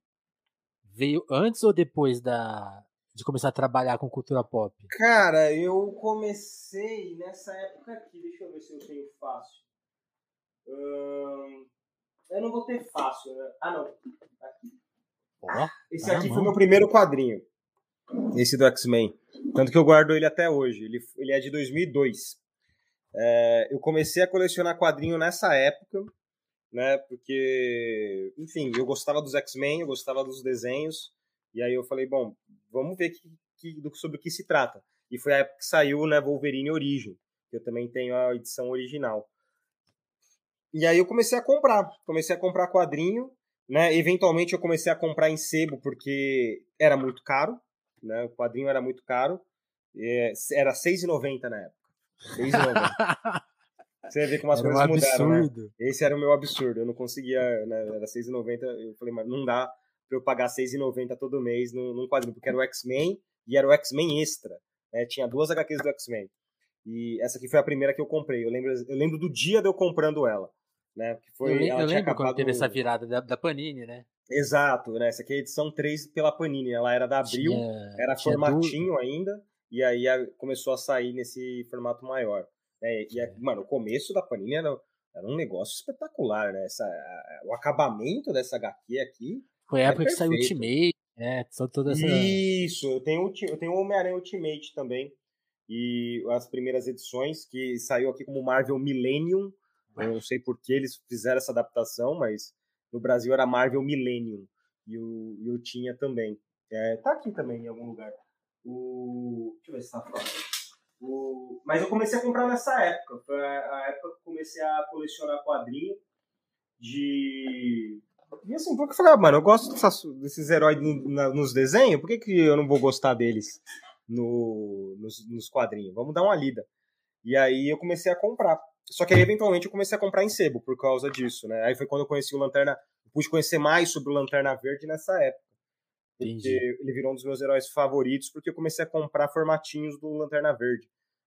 [SPEAKER 1] veio antes ou depois da de começar a trabalhar com cultura pop?
[SPEAKER 2] Cara, eu comecei nessa época aqui. Deixa eu ver se eu tenho fácil. Hum, eu não vou ter fácil, né? Ah, não. Aqui. Oh, Esse tá aqui foi meu primeiro quadrinho. Esse do X-Men. Tanto que eu guardo ele até hoje. Ele, ele é de 2002. É, eu comecei a colecionar quadrinho nessa época, né? Porque, enfim, eu gostava dos X-Men, eu gostava dos desenhos. E aí eu falei, bom, vamos ver que, que, sobre o que se trata. E foi a época que saiu né, Wolverine Origem, que eu também tenho a edição original. E aí eu comecei a comprar, comecei a comprar quadrinho, né? Eventualmente eu comecei a comprar em sebo porque era muito caro, né? O quadrinho era muito caro. Era R$ 6,90 na época. R$ 6,90. Você vê como as era coisas um mudaram, né? Esse era o meu absurdo. Eu não conseguia, né? Era 6,90. Eu falei, mas não dá para eu pagar 6,90 todo mês num, num quadrinho, porque era o X-Men e era o X-Men Extra. Né? Tinha duas HQs do X-Men. E essa aqui foi a primeira que eu comprei. Eu lembro, eu lembro do dia de eu comprando ela. Né? Que foi,
[SPEAKER 1] eu, eu lembro acabado... quando teve essa virada da, da, Panini, né?
[SPEAKER 2] Exato, né? Essa aqui é a edição 3 pela Panini. Ela era da Abril, tinha, era tinha formatinho ainda, e aí começou a sair nesse formato maior. Né? E, é. mano, o começo da Panini era, era um negócio espetacular, né? Essa, o acabamento dessa HQ aqui
[SPEAKER 1] foi a é época que saiu Ultimate, né? Toda essa...
[SPEAKER 2] Isso, eu tenho, eu tenho o Homem-Aranha Ultimate também. E as primeiras edições, que saiu aqui como Marvel Millennium. Eu não sei por que eles fizeram essa adaptação, mas no Brasil era Marvel Millennium. E eu, eu tinha também. É, tá aqui também em algum lugar. O... Deixa eu ver se tá fora. O... Mas eu comecei a comprar nessa época. Foi a época que eu comecei a colecionar quadrinho de e assim, porque eu falei, ah, mano, eu gosto dessas, desses heróis nos desenhos, por que, que eu não vou gostar deles no, nos, nos quadrinhos? Vamos dar uma lida. E aí eu comecei a comprar. Só que aí, eventualmente, eu comecei a comprar em sebo por causa disso, né? Aí foi quando eu conheci o Lanterna. pude conhecer mais sobre o Lanterna Verde nessa época. Porque Entendi. ele virou um dos meus heróis favoritos, porque eu comecei a comprar formatinhos do Lanterna Verde.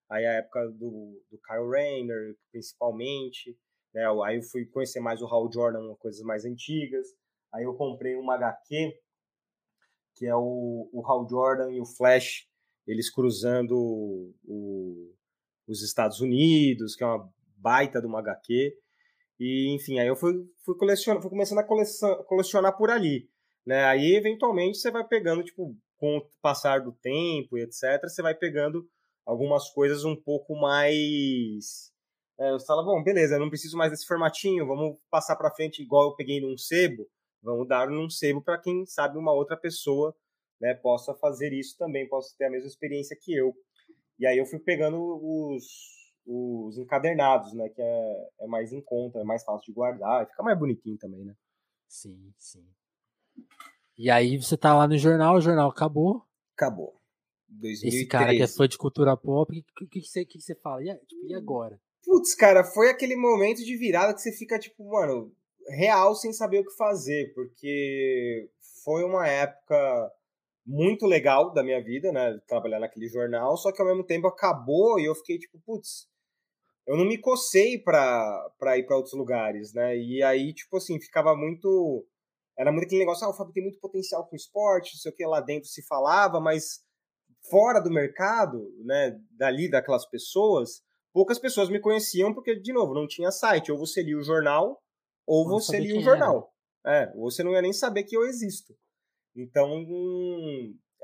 [SPEAKER 2] Aí a época do, do Kyle Rayner, principalmente. Né? Aí eu fui conhecer mais o Hal Jordan, coisas mais antigas. Aí eu comprei uma HQ, que é o, o Hal Jordan e o Flash, eles cruzando o, os Estados Unidos, que é uma baita de uma HQ. E, enfim, aí eu fui, fui, fui começando a colecionar, por ali. Né? Aí, eventualmente, você vai pegando, tipo, com o passar do tempo e etc., você vai pegando algumas coisas um pouco mais é, você fala, bom, beleza, não preciso mais desse formatinho, vamos passar para frente igual eu peguei num sebo, vamos dar num sebo para quem sabe uma outra pessoa né, possa fazer isso também, possa ter a mesma experiência que eu. E aí eu fui pegando os, os encadernados, né, que é, é mais em conta, é mais fácil de guardar, e fica mais bonitinho também, né?
[SPEAKER 1] Sim, sim. E aí você tá lá no jornal, o jornal acabou.
[SPEAKER 2] Acabou.
[SPEAKER 1] 2013. Esse cara que é fã de cultura pop, o que, que, que, você, que você fala? E, tipo, e agora?
[SPEAKER 2] Putz, cara, foi aquele momento de virada que você fica, tipo, mano, real sem saber o que fazer, porque foi uma época muito legal da minha vida, né? Trabalhar naquele jornal, só que ao mesmo tempo acabou e eu fiquei, tipo, putz, eu não me cocei pra, pra ir para outros lugares, né? E aí, tipo assim, ficava muito. Era muito aquele negócio, ah, o Fábio tem muito potencial com esporte, não sei o que lá dentro se falava, mas fora do mercado, né, dali daquelas pessoas, poucas pessoas me conheciam porque, de novo, não tinha site. Ou você lia o jornal, ou não você lia o jornal. É, ou você não ia nem saber que eu existo. Então,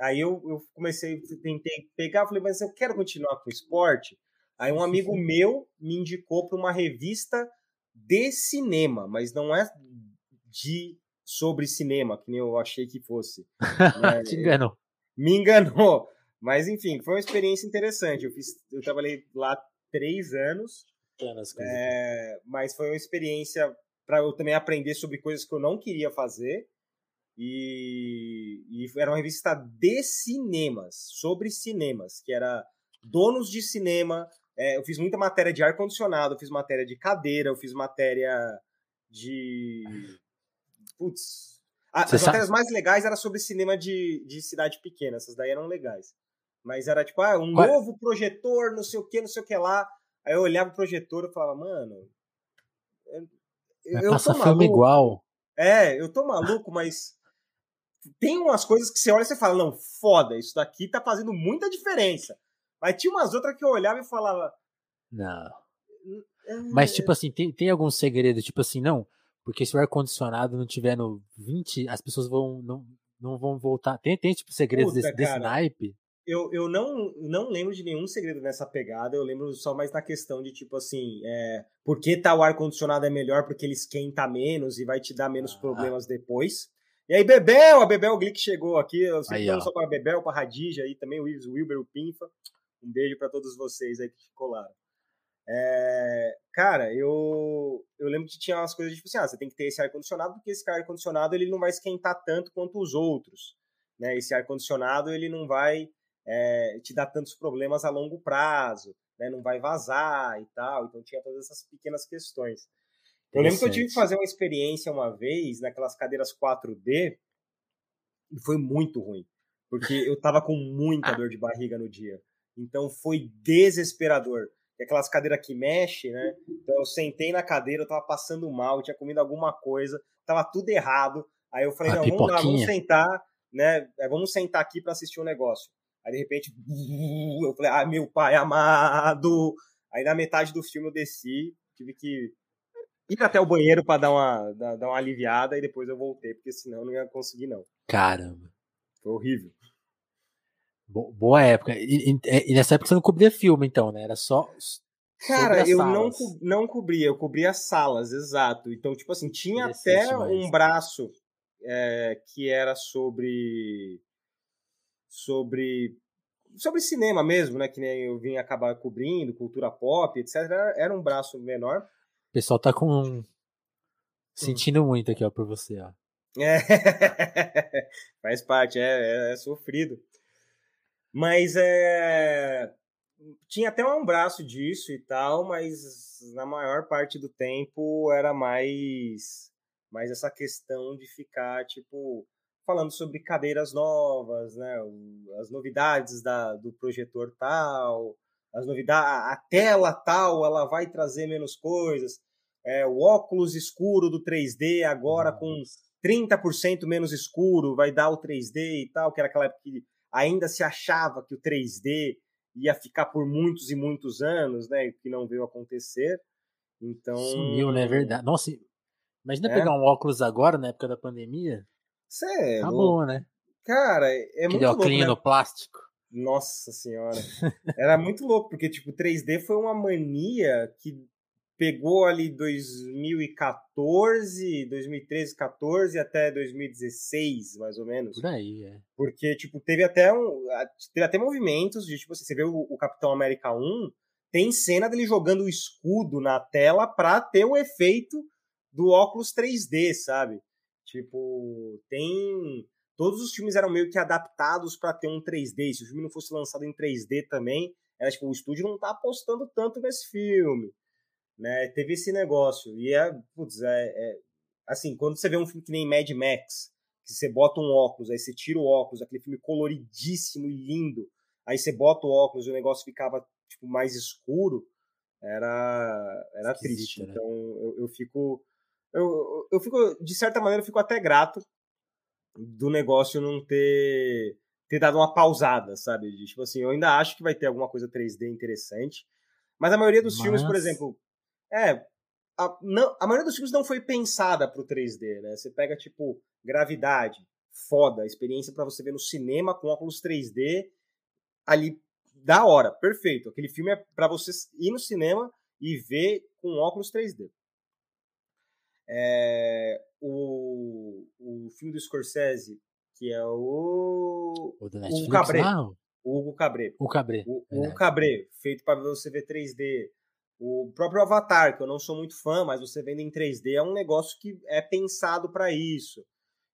[SPEAKER 2] aí eu, eu comecei, tentei pegar, falei, mas eu quero continuar com o esporte. Aí um amigo meu me indicou para uma revista de cinema, mas não é de sobre cinema, que nem eu achei que fosse.
[SPEAKER 1] Né? Te enganou.
[SPEAKER 2] Me enganou. Mas enfim, foi uma experiência interessante. Eu, fiz, eu trabalhei lá três anos. É, mas foi uma experiência para eu também aprender sobre coisas que eu não queria fazer. E, e era uma revista de cinemas, sobre cinemas, que era donos de cinema. É, eu fiz muita matéria de ar-condicionado, fiz matéria de cadeira, eu fiz matéria de. Putz. as sabe? matérias mais legais eram sobre cinema de, de cidade pequena, essas daí eram legais. Mas era tipo, ah, um Qual? novo projetor, não sei o que, não sei o que lá. Aí eu olhava o projetor e falava, mano.
[SPEAKER 1] Eu, eu passa filme igual.
[SPEAKER 2] É, eu tô maluco, mas tem umas coisas que você olha e você fala, não, foda, isso daqui tá fazendo muita diferença. Mas tinha umas outras que eu olhava e falava.
[SPEAKER 1] Não. Mas, tipo assim, tem, tem algum segredo, tipo assim, não, porque se o ar-condicionado não tiver no 20, as pessoas vão não, não vão voltar. Tem, tem tipo, segredos Puta, desse, desse naipe?
[SPEAKER 2] eu, eu não, não lembro de nenhum segredo nessa pegada, eu lembro só mais na questão de, tipo assim, é, por que tal ar-condicionado é melhor porque ele esquenta menos e vai te dar menos ah. problemas depois. E aí, Bebel, a Bebel Glick chegou aqui, eu sempre falo só para Bebel, para Radija aí também, o Wilber, o Pinfa. Um beijo para todos vocês aí que colaram. É, cara, eu, eu lembro que tinha umas coisas tipo assim, ah, você tem que ter esse ar-condicionado, porque esse ar-condicionado ele não vai esquentar tanto quanto os outros. Né? Esse ar-condicionado ele não vai é, te dar tantos problemas a longo prazo, né? não vai vazar e tal. Então tinha todas essas pequenas questões. Eu lembro que eu tive que fazer uma experiência uma vez naquelas cadeiras 4D e foi muito ruim, porque eu tava com muita dor de barriga no dia. Então foi desesperador. E aquelas cadeiras que mexe, né? Então eu sentei na cadeira, eu tava passando mal, tinha comido alguma coisa, tava tudo errado. Aí eu falei, a não, vamos lá, vamos sentar, né? É, vamos sentar aqui para assistir um negócio. Aí de repente, eu falei, ah, meu pai amado. Aí na metade do filme eu desci, tive que ir até o banheiro para dar uma, dar uma aliviada e depois eu voltei, porque senão eu não ia conseguir, não.
[SPEAKER 1] Caramba.
[SPEAKER 2] Foi horrível.
[SPEAKER 1] Boa época. E, e, e, nessa época você não cobria filme, então, né? Era só.
[SPEAKER 2] Cara, eu não, não cobria, eu cobria salas, exato. Então, tipo assim, tinha até um braço é, que era sobre sobre sobre cinema mesmo, né? Que nem eu vim acabar cobrindo, cultura pop, etc. Era um braço menor.
[SPEAKER 1] O pessoal tá com sentindo hum. muito aqui, ó, por você, ó.
[SPEAKER 2] É, faz parte, é, é, é, sofrido. Mas é, tinha até um braço disso e tal, mas na maior parte do tempo era mais, mais essa questão de ficar, tipo, falando sobre cadeiras novas, né? As novidades da, do projetor tal, as novidades, a tela tal, ela vai trazer menos coisas. É, o óculos escuro do 3D agora com 30% menos escuro, vai dar o 3D e tal, que era aquela época que ainda se achava que o 3D ia ficar por muitos e muitos anos, né? Que não veio acontecer. Então.
[SPEAKER 1] Sumiu, né? É verdade. Nossa, imagina é. pegar um óculos agora, na época da pandemia.
[SPEAKER 2] Você é
[SPEAKER 1] Acabou, né?
[SPEAKER 2] Cara, é
[SPEAKER 1] Aquele
[SPEAKER 2] muito louco,
[SPEAKER 1] né? no plástico.
[SPEAKER 2] Nossa senhora. Era muito louco, porque, tipo, 3D foi uma mania que pegou ali 2014, 2013, 14 até 2016, mais ou menos.
[SPEAKER 1] Por aí, é.
[SPEAKER 2] Porque, tipo, teve até um. Teve até movimentos de, tipo, assim, você vê o, o Capitão América 1, tem cena dele jogando o escudo na tela pra ter o efeito do óculos 3D, sabe? Tipo, tem. Todos os filmes eram meio que adaptados para ter um 3D. Se o filme não fosse lançado em 3D também, era tipo, o estúdio não tá apostando tanto nesse filme. Né? Teve esse negócio. E é, putz, é, é, assim, quando você vê um filme que nem Mad Max, que você bota um óculos, aí você tira o óculos, aquele filme coloridíssimo e lindo, aí você bota o óculos e o negócio ficava tipo mais escuro, era era triste. Né? Então eu, eu fico eu, eu fico, de certa maneira, eu fico até grato do negócio não ter, ter dado uma pausada, sabe? De, tipo assim, eu ainda acho que vai ter alguma coisa 3D interessante, mas a maioria dos mas... filmes, por exemplo, é, a, não, a maioria dos filmes não foi pensada pro 3D, né? Você pega, tipo, Gravidade, foda, experiência para você ver no cinema com óculos 3D, ali, da hora, perfeito. Aquele filme é para você ir no cinema e ver com óculos 3D. É, o, o filme do Scorsese, que é o.
[SPEAKER 1] O Netflix,
[SPEAKER 2] o Cabré. O Hugo Cabré.
[SPEAKER 1] O Cabré.
[SPEAKER 2] O, o. Cabré, feito para você ver 3D. O próprio Avatar, que eu não sou muito fã, mas você vendo em 3D é um negócio que é pensado para isso.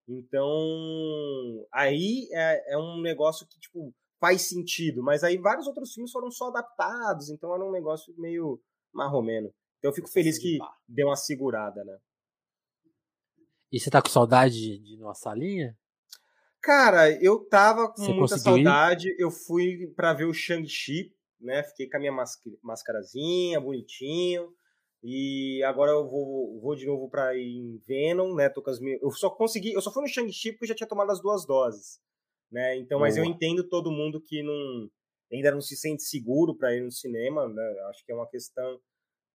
[SPEAKER 2] Então, aí é, é um negócio que, tipo, faz sentido. Mas aí vários outros filmes foram só adaptados, então era um negócio meio marromeno. Então eu fico feliz que deu uma segurada, né?
[SPEAKER 1] E você tá com saudade de, de ir numa salinha?
[SPEAKER 2] Cara, eu tava com
[SPEAKER 1] Você
[SPEAKER 2] muita
[SPEAKER 1] conseguiu
[SPEAKER 2] saudade. Eu fui pra ver o Shang-Chi, né? Fiquei com a minha masca- mascarazinha, bonitinho. E agora eu vou, vou de novo pra ir em Venom, né? Tô com as minhas... Eu só consegui, eu só fui no Shang-Chi porque eu já tinha tomado as duas doses, né? Então, mas eu entendo todo mundo que não ainda não se sente seguro pra ir no cinema, né? Acho que é uma questão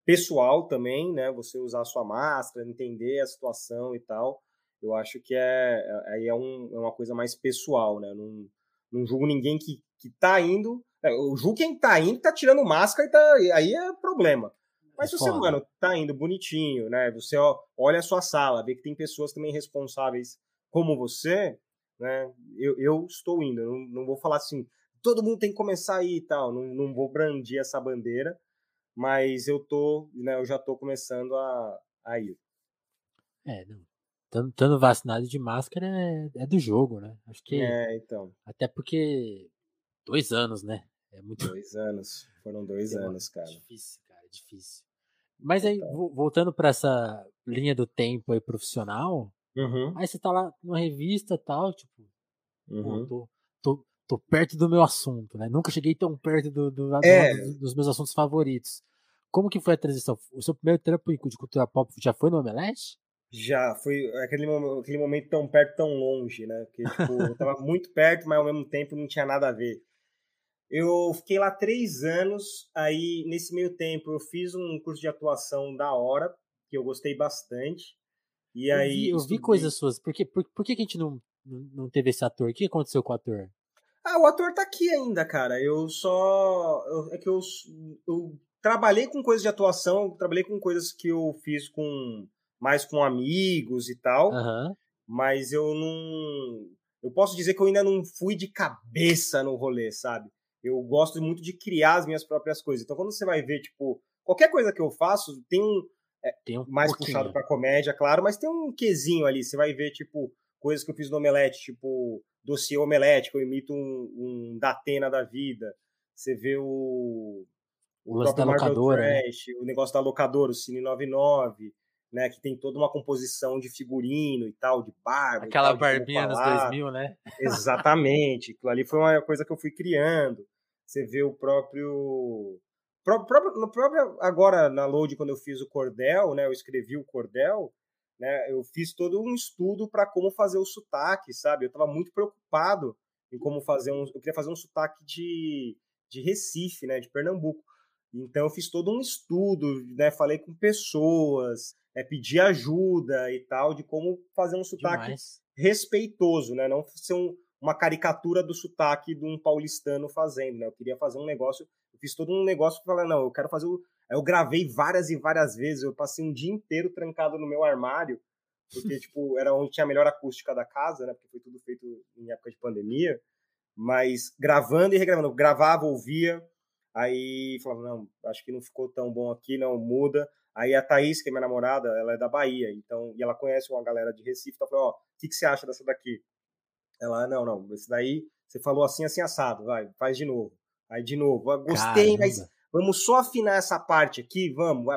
[SPEAKER 2] pessoal também, né? Você usar a sua máscara, entender a situação e tal. Eu acho que é aí é, um, é uma coisa mais pessoal, né? Eu Não, não julgo ninguém que, que tá indo. É, Eu julgo quem tá indo, tá tirando máscara e tá, aí é problema. Mas se você,
[SPEAKER 1] Foda.
[SPEAKER 2] mano, tá indo bonitinho, né? Você ó, olha a sua sala, vê que tem pessoas também responsáveis como você, né? Eu, eu estou indo, eu não, não vou falar assim, todo mundo tem que começar aí e tal, não, não vou brandir essa bandeira, mas eu tô, né, eu já tô começando a, a ir.
[SPEAKER 1] É, não. Estando vacinado de máscara é, é do jogo, né? Acho que.
[SPEAKER 2] É, então,
[SPEAKER 1] Até porque. Dois anos, né? É muito
[SPEAKER 2] dois anos, foram dois anos, cara.
[SPEAKER 1] difícil, cara, difícil. Mas aí, vo- voltando pra essa linha do tempo aí profissional,
[SPEAKER 2] Uhum,
[SPEAKER 1] aí você tá lá numa revista e tal, tipo,
[SPEAKER 2] uhum.
[SPEAKER 1] tô, tô, tô perto do meu assunto, né? Nunca cheguei tão perto do, do- do-
[SPEAKER 2] É.
[SPEAKER 1] dos, dos meus assuntos favoritos. Como que foi a transição? O seu primeiro trampo de cultura pop já foi no Omelete?
[SPEAKER 2] Já, foi aquele, aquele momento tão perto, tão longe, né? Porque, tipo, eu tava muito perto, mas ao mesmo tempo não tinha nada a ver. Eu fiquei lá três anos, aí nesse meio tempo eu fiz um curso de atuação da hora, que eu gostei bastante. E
[SPEAKER 1] Eu
[SPEAKER 2] aí.
[SPEAKER 1] vi, eu vi
[SPEAKER 2] estudei-
[SPEAKER 1] coisas suas. Por que, por, por que, a gente não, não, teve esse ator? O que aconteceu com o ator?
[SPEAKER 2] Ah, o ator tá aqui ainda, cara. Eu só. eu- é que eu, eu trabalhei com coisas de atuação, eu trabalhei com coisas que eu fiz com mais com amigos e tal.
[SPEAKER 1] Aham.
[SPEAKER 2] mas eu não. Eu posso dizer que eu ainda não fui de cabeça no rolê, sabe? Eu gosto muito de criar as minhas próprias coisas. Então, quando você vai ver, tipo, qualquer coisa que eu faço, tem um
[SPEAKER 1] Tem um
[SPEAKER 2] mais
[SPEAKER 1] pouquinho.
[SPEAKER 2] puxado pra comédia, claro, mas tem um quesinho ali. Você vai ver, tipo, coisas que eu fiz no Omelete, tipo, dossiê Omelete, que eu imito um, um Datena da vida. Você vê o.
[SPEAKER 1] O lance da locadora, né?
[SPEAKER 2] Trash, o negócio da locadora, o Cine 99, né? Que tem toda uma composição de figurino e tal, de barba.
[SPEAKER 1] Aquela
[SPEAKER 2] tal,
[SPEAKER 1] barbinha nos
[SPEAKER 2] falar.
[SPEAKER 1] 2000, né?
[SPEAKER 2] Exatamente. Aquilo ali foi uma coisa que eu fui criando. Você vê o próprio. pró- próprio, no próprio agora na Load, quando eu fiz o cordel, né? Eu escrevi o cordel, né? Eu fiz todo um estudo para como fazer o sotaque, sabe? Eu estava muito preocupado em como fazer um. Eu queria fazer um sotaque de, de Recife, né? De Pernambuco. Então eu fiz todo um estudo, né? Falei com pessoas, né, pedi ajuda e tal de como fazer um sotaque
[SPEAKER 1] Demais.
[SPEAKER 2] respeitoso, né? Não ser um- uma caricatura do sotaque de um paulistano fazendo, né? Eu queria fazer um negócio, eu fiz todo um negócio para falar, não, eu quero fazer o... Eu gravei várias e várias vezes, eu passei um dia inteiro trancado no meu armário, porque, tipo, era onde tinha a melhor acústica da casa, né? Porque foi tudo feito em época de pandemia, mas gravando e regravando, eu gravava, ouvia, aí falava, não, acho que não ficou tão bom aqui, não, muda. Aí a Thaís, que é minha namorada, ela é da Bahia, então, e ela conhece uma galera de Recife, então falei, ó, o que, que você acha dessa daqui? Ela, não, não, esse daí você falou assim, assim, assado, vai, faz de novo. Aí de novo, "Ah, gostei, mas
[SPEAKER 1] Caramba.
[SPEAKER 2] vamos só afinar essa parte aqui, vamos.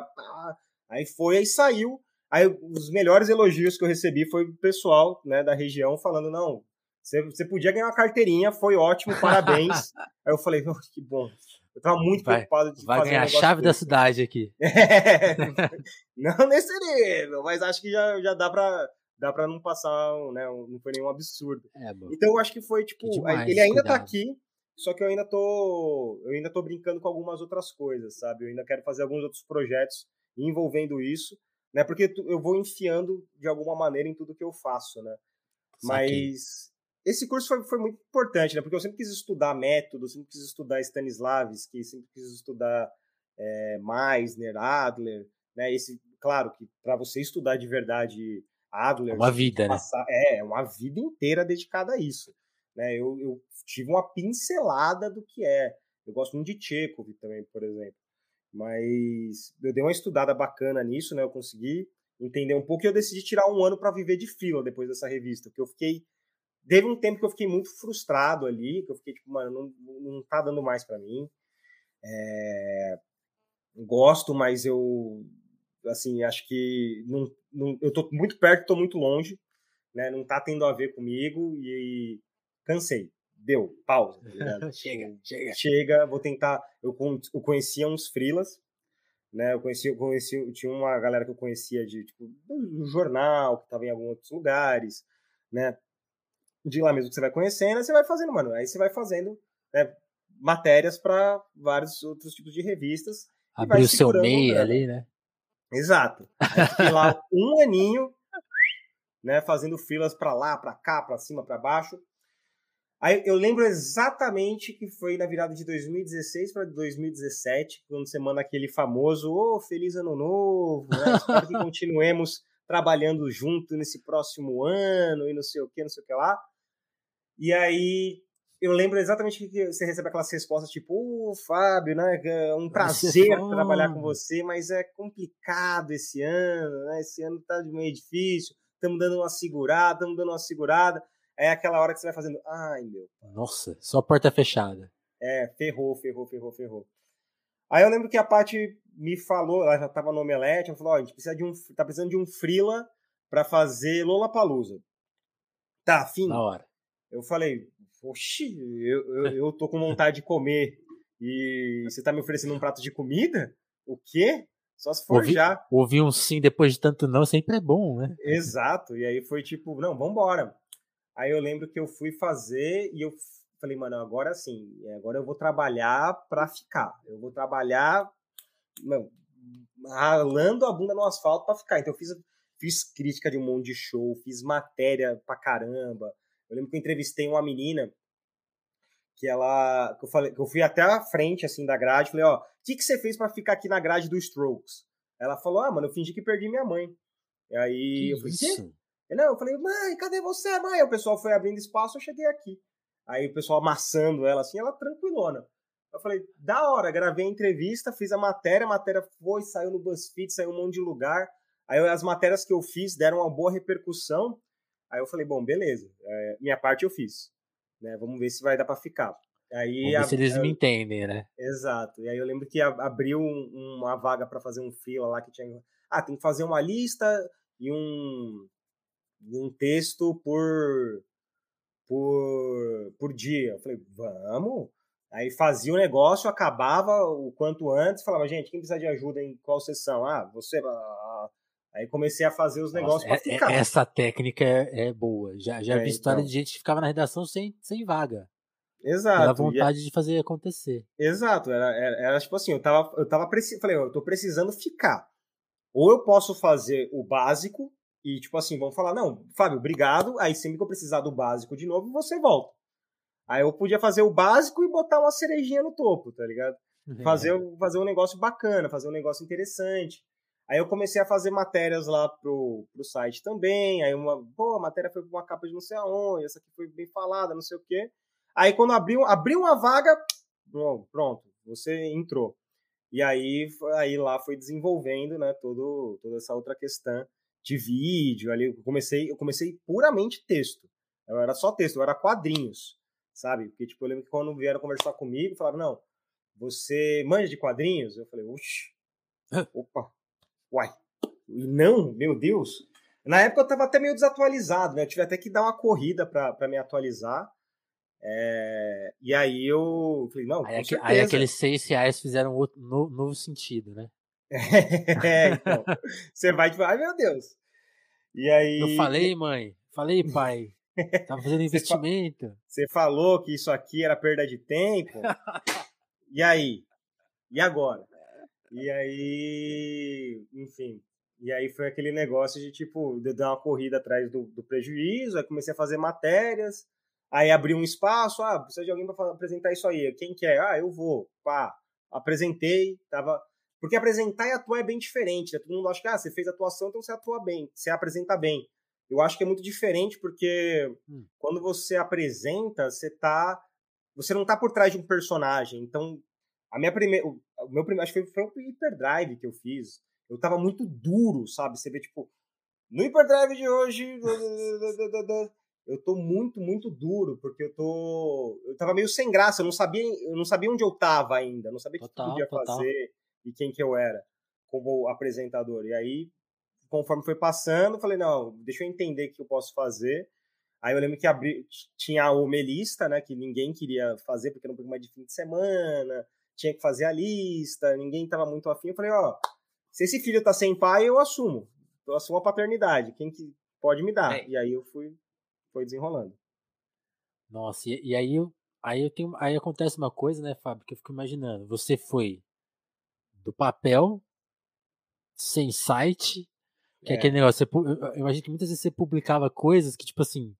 [SPEAKER 2] Aí foi, aí saiu. Aí os melhores elogios que eu recebi foi do pessoal né, da região falando, não, você, você podia ganhar uma carteirinha, foi ótimo, parabéns. aí eu falei, "Oh, que bom. Eu tava muito
[SPEAKER 1] Vai-
[SPEAKER 2] preocupado de
[SPEAKER 1] Vai
[SPEAKER 2] fazer
[SPEAKER 1] ganhar
[SPEAKER 2] um
[SPEAKER 1] a chave da
[SPEAKER 2] desse.
[SPEAKER 1] cidade aqui.
[SPEAKER 2] É, não nesse nível, mas acho que já, já dá pra dá para não passar, né, um- não foi nenhum absurdo.
[SPEAKER 1] É.
[SPEAKER 2] Então eu acho que foi tipo,
[SPEAKER 1] demais,
[SPEAKER 2] ele ainda tá
[SPEAKER 1] cuidado.
[SPEAKER 2] aqui, só que eu ainda tô, eu ainda tô brincando com algumas outras coisas, sabe? Eu ainda quero fazer alguns outros projetos envolvendo isso, né? Porque eu vou enfiando de alguma maneira em tudo que eu faço, né? Mas esse curso foi, foi muito importante, né? Porque eu sempre quis estudar método, sempre quis estudar Stanislavski, sempre quis estudar é, Meisner, Adler, né? Esse claro que para você estudar de verdade Adler,
[SPEAKER 1] uma vida,
[SPEAKER 2] passar,
[SPEAKER 1] né?
[SPEAKER 2] É, uma vida inteira dedicada a isso. Né? Eu, eu tive uma pincelada do que é. Eu gosto muito de Chekhov também, por exemplo. Mas eu dei uma estudada bacana nisso, né? Eu consegui entender um pouco e eu decidi tirar um ano para viver de fila depois dessa revista, porque eu fiquei teve um tempo que eu fiquei muito frustrado ali, que eu fiquei tipo, mano, não, não tá dando mais para mim. É... Gosto, mas eu assim, acho que não, não, eu tô muito perto, tô muito longe, né? Não tá tendo a ver comigo e cansei. Deu, pausa.
[SPEAKER 1] Tá chega, chega.
[SPEAKER 2] Chega, vou tentar. Eu, eu conhecia uns frilas, né? Eu conheci, eu conheci, eu tinha uma galera que eu conhecia de tipo do jornal, que tava em alguns outros lugares, né? De lá mesmo que você vai conhecendo, aí você vai fazendo, mano. Aí você vai fazendo né, matérias para vários outros tipos de revistas.
[SPEAKER 1] Abriu o seu meio ali, né?
[SPEAKER 2] Exato. Aí fiquei lá um aninho, né, fazendo filas para lá, para cá, para cima, para baixo. Aí eu lembro exatamente que foi na virada de 2016 para 2017, quando você manda aquele famoso Ô, oh, feliz ano novo, né? Espero que continuemos trabalhando junto nesse próximo ano e não sei o que, não sei o que lá. E aí eu lembro exatamente que você recebe aquelas respostas tipo, ô oh, Fábio, né? É um prazer trabalhar com você, mas é complicado esse ano, né? Esse ano tá meio difícil, estamos dando uma segurada, estamos dando uma segurada. É aquela hora que você vai fazendo, ai meu.
[SPEAKER 1] Nossa, só porta fechada.
[SPEAKER 2] É, ferrou, ferrou, ferrou, ferrou. Aí eu lembro que a Paty me falou, ela já tava no Omelete, ela falou, ó, oh, a gente precisa de um, tá precisando de um frila para fazer Lola Palusa. Tá, fim.
[SPEAKER 1] Na hora.
[SPEAKER 2] Eu falei, oxi, eu, eu, eu tô com vontade de comer e você tá me oferecendo um prato de comida? O quê? Só se for
[SPEAKER 1] ouvir,
[SPEAKER 2] já.
[SPEAKER 1] Ouvir um sim depois de tanto não sempre é bom, né?
[SPEAKER 2] Exato. E aí foi tipo, não, vambora. Aí eu lembro que eu fui fazer e eu falei, mano, agora sim, agora eu vou trabalhar pra ficar. Eu vou trabalhar, não, ralando a bunda no asfalto pra ficar. Então eu fiz, fiz crítica de um monte de show, fiz matéria pra caramba, eu lembro que eu entrevistei uma menina que ela que eu falei que eu fui até a frente assim da grade, falei, ó, o que que você fez para ficar aqui na grade do Strokes? Ela falou: "Ah, mano, eu fingi que perdi minha mãe". E aí
[SPEAKER 1] que
[SPEAKER 2] eu falei:
[SPEAKER 1] isso?
[SPEAKER 2] "Quê?" Não, eu falei: "Mãe, cadê você, mãe?". Aí o pessoal foi abrindo espaço, eu cheguei aqui. Aí o pessoal amassando ela assim, ela tranquilona. Eu falei: "Da hora, gravei a entrevista, fiz a matéria, a matéria foi, saiu no BuzzFeed, saiu um monte de lugar. Aí as matérias que eu fiz deram uma boa repercussão. Aí eu falei, bom, beleza, é, minha parte eu fiz, né? Vamos ver se vai dar para ficar. Aí
[SPEAKER 1] Vamos ver se eles me entendem, né?
[SPEAKER 2] Exato. E aí eu lembro que abriu uma vaga para fazer um freela lá que tinha, ah, tem que fazer uma lista e um e um texto por por por dia. Eu falei, vamos. Aí fazia o negócio, acabava o quanto antes, falava, gente, quem precisa de ajuda em qual sessão? Ah, você, Aí comecei a fazer os negócios para é,
[SPEAKER 1] ficar. Essa técnica é, é boa. Já, já é, vi história então. de gente que ficava na redação sem, sem vaga.
[SPEAKER 2] Exato.
[SPEAKER 1] Pela vontade de fazer acontecer.
[SPEAKER 2] Exato. Era, era, era, tipo assim, eu tava, eu tava precisando. Falei, eu tô precisando ficar. Ou eu posso fazer o básico e, tipo assim, vamos falar, não, Fábio, obrigado. Aí sempre que eu precisar do básico de novo, você volta. Aí eu podia fazer o básico e botar uma cerejinha no topo, tá ligado? Fazer, fazer um negócio bacana, fazer um negócio interessante. Aí eu comecei a fazer matérias lá pro, pro site também. Aí uma, pô, a matéria foi uma capa de não sei aonde, essa aqui foi bem falada, não sei o quê. Aí quando abriu, abriu uma vaga, pronto, você entrou. E aí, aí lá foi desenvolvendo, né, todo, toda essa outra questão de vídeo ali. Eu comecei, eu comecei puramente texto. Eu era só texto, eu era quadrinhos, sabe? Porque, tipo, eu lembro que quando vieram conversar comigo, falaram, não, você manja de quadrinhos? Eu falei, oxe, opa, Uai, não, meu Deus. Na época eu tava até meio desatualizado, né? Eu tive até que dar uma corrida para me atualizar. É... E aí eu falei, não,
[SPEAKER 1] aí, aqu aí aqueles seis reais fizeram outro, no, novo sentido, né?
[SPEAKER 2] é, então. Você vai tipo, ai meu Deus. E aí.
[SPEAKER 1] Eu falei, mãe. Falei, pai. Tava fazendo investimento.
[SPEAKER 2] Você falou que isso aqui era perda de tempo. e aí? E agora? E aí, enfim. E aí foi aquele negócio de, tipo, de dar uma corrida atrás do, do prejuízo, aí comecei a fazer matérias, aí abri um espaço, ah, precisa de alguém para apresentar isso aí. Quem quer? Ah, eu vou. Pá, apresentei, tava... Porque apresentar e atuar é bem diferente, né? Todo mundo acha que ah, você fez atuação, então você atua bem, você apresenta bem. Eu acho que é muito diferente porque hum. quando você apresenta, você tá. Você não tá por trás de um personagem. Então, a minha primeira. O meu primeiro. Acho que foi, o Hyperdrive que eu fiz. Eu tava muito duro, sabe? Você vê, tipo, no Hyperdrive de hoje. eu tô muito, muito duro, porque eu tô. Eu tava meio sem graça, eu não sabia, eu não sabia onde eu tava ainda, não sabia o que eu podia total. fazer e quem que eu era como apresentador. E aí, conforme foi passando, falei, não, deixa eu entender o que eu posso fazer. Aí eu lembro que abri, tinha o Melista, né, que ninguém queria fazer porque era um programa de fim de semana, tinha que fazer a lista, ninguém tava muito afim. Eu falei, ó, se esse filho tá sem pai, eu assumo. Eu assumo a paternidade. Quem que pode me dar? É. E aí eu fui foi desenrolando.
[SPEAKER 1] Nossa, e, e, aí, aí eu tenho, aí acontece uma coisa, né, Fábio, que eu fico imaginando. Você foi do papel, sem site, que é, é aquele negócio. Você, eu imagino que muitas vezes você publicava coisas que, tipo assim,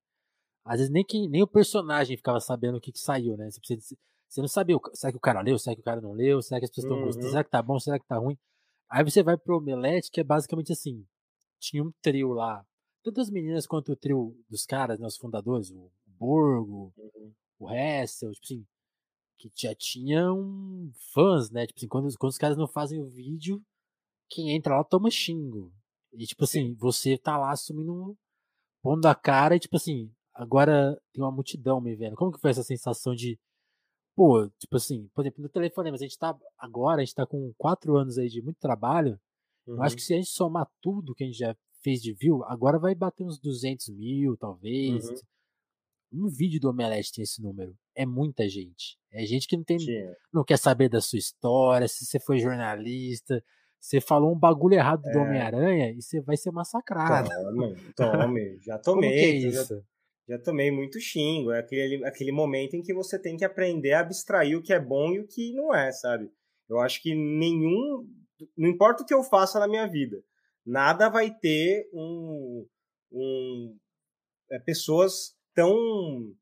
[SPEAKER 1] às vezes nem, que, nem o personagem ficava sabendo o que, que saiu, né? Você, precisa, você não sabia, será que o cara leu, será que o cara não leu, será que as pessoas estão uhum. gostando, será que tá bom, será que tá ruim? Aí você vai pro Omelete, que é basicamente assim, tinha um trio lá, tanto as meninas quanto o trio dos caras, né, os fundadores, o Borgo, uhum. o Hessel, tipo assim, que já tinham fãs, né? Tipo assim, quando, quando os caras não fazem o vídeo, quem entra lá toma xingo. E tipo assim, Sim. você tá lá assumindo, pondo a cara e tipo assim, agora tem uma multidão me vendo. Como que foi essa sensação de, pô, tipo assim, por exemplo, no telefone, mas a gente tá, agora a gente tá com quatro anos aí de muito trabalho, uhum. eu acho uhum. que se a gente somar tudo que a gente já fez de view, agora vai bater uns 200 mil, talvez. Uhum. Um vídeo do Omelete tem esse número. É muita gente. É gente que não tem, não quer saber da sua história, se você foi jornalista, você falou um bagulho errado é. do Homem-Aranha e você vai ser massacrado.
[SPEAKER 2] Tome, tome. Já tomei. Como que é isso? Já, já tomei muito xingo. É aquele, aquele momento em que você tem que aprender a abstrair o que é bom e o que não é, sabe? Eu acho que nenhum. Não importa o que eu faça na minha vida, nada vai ter um, um é, pessoas tão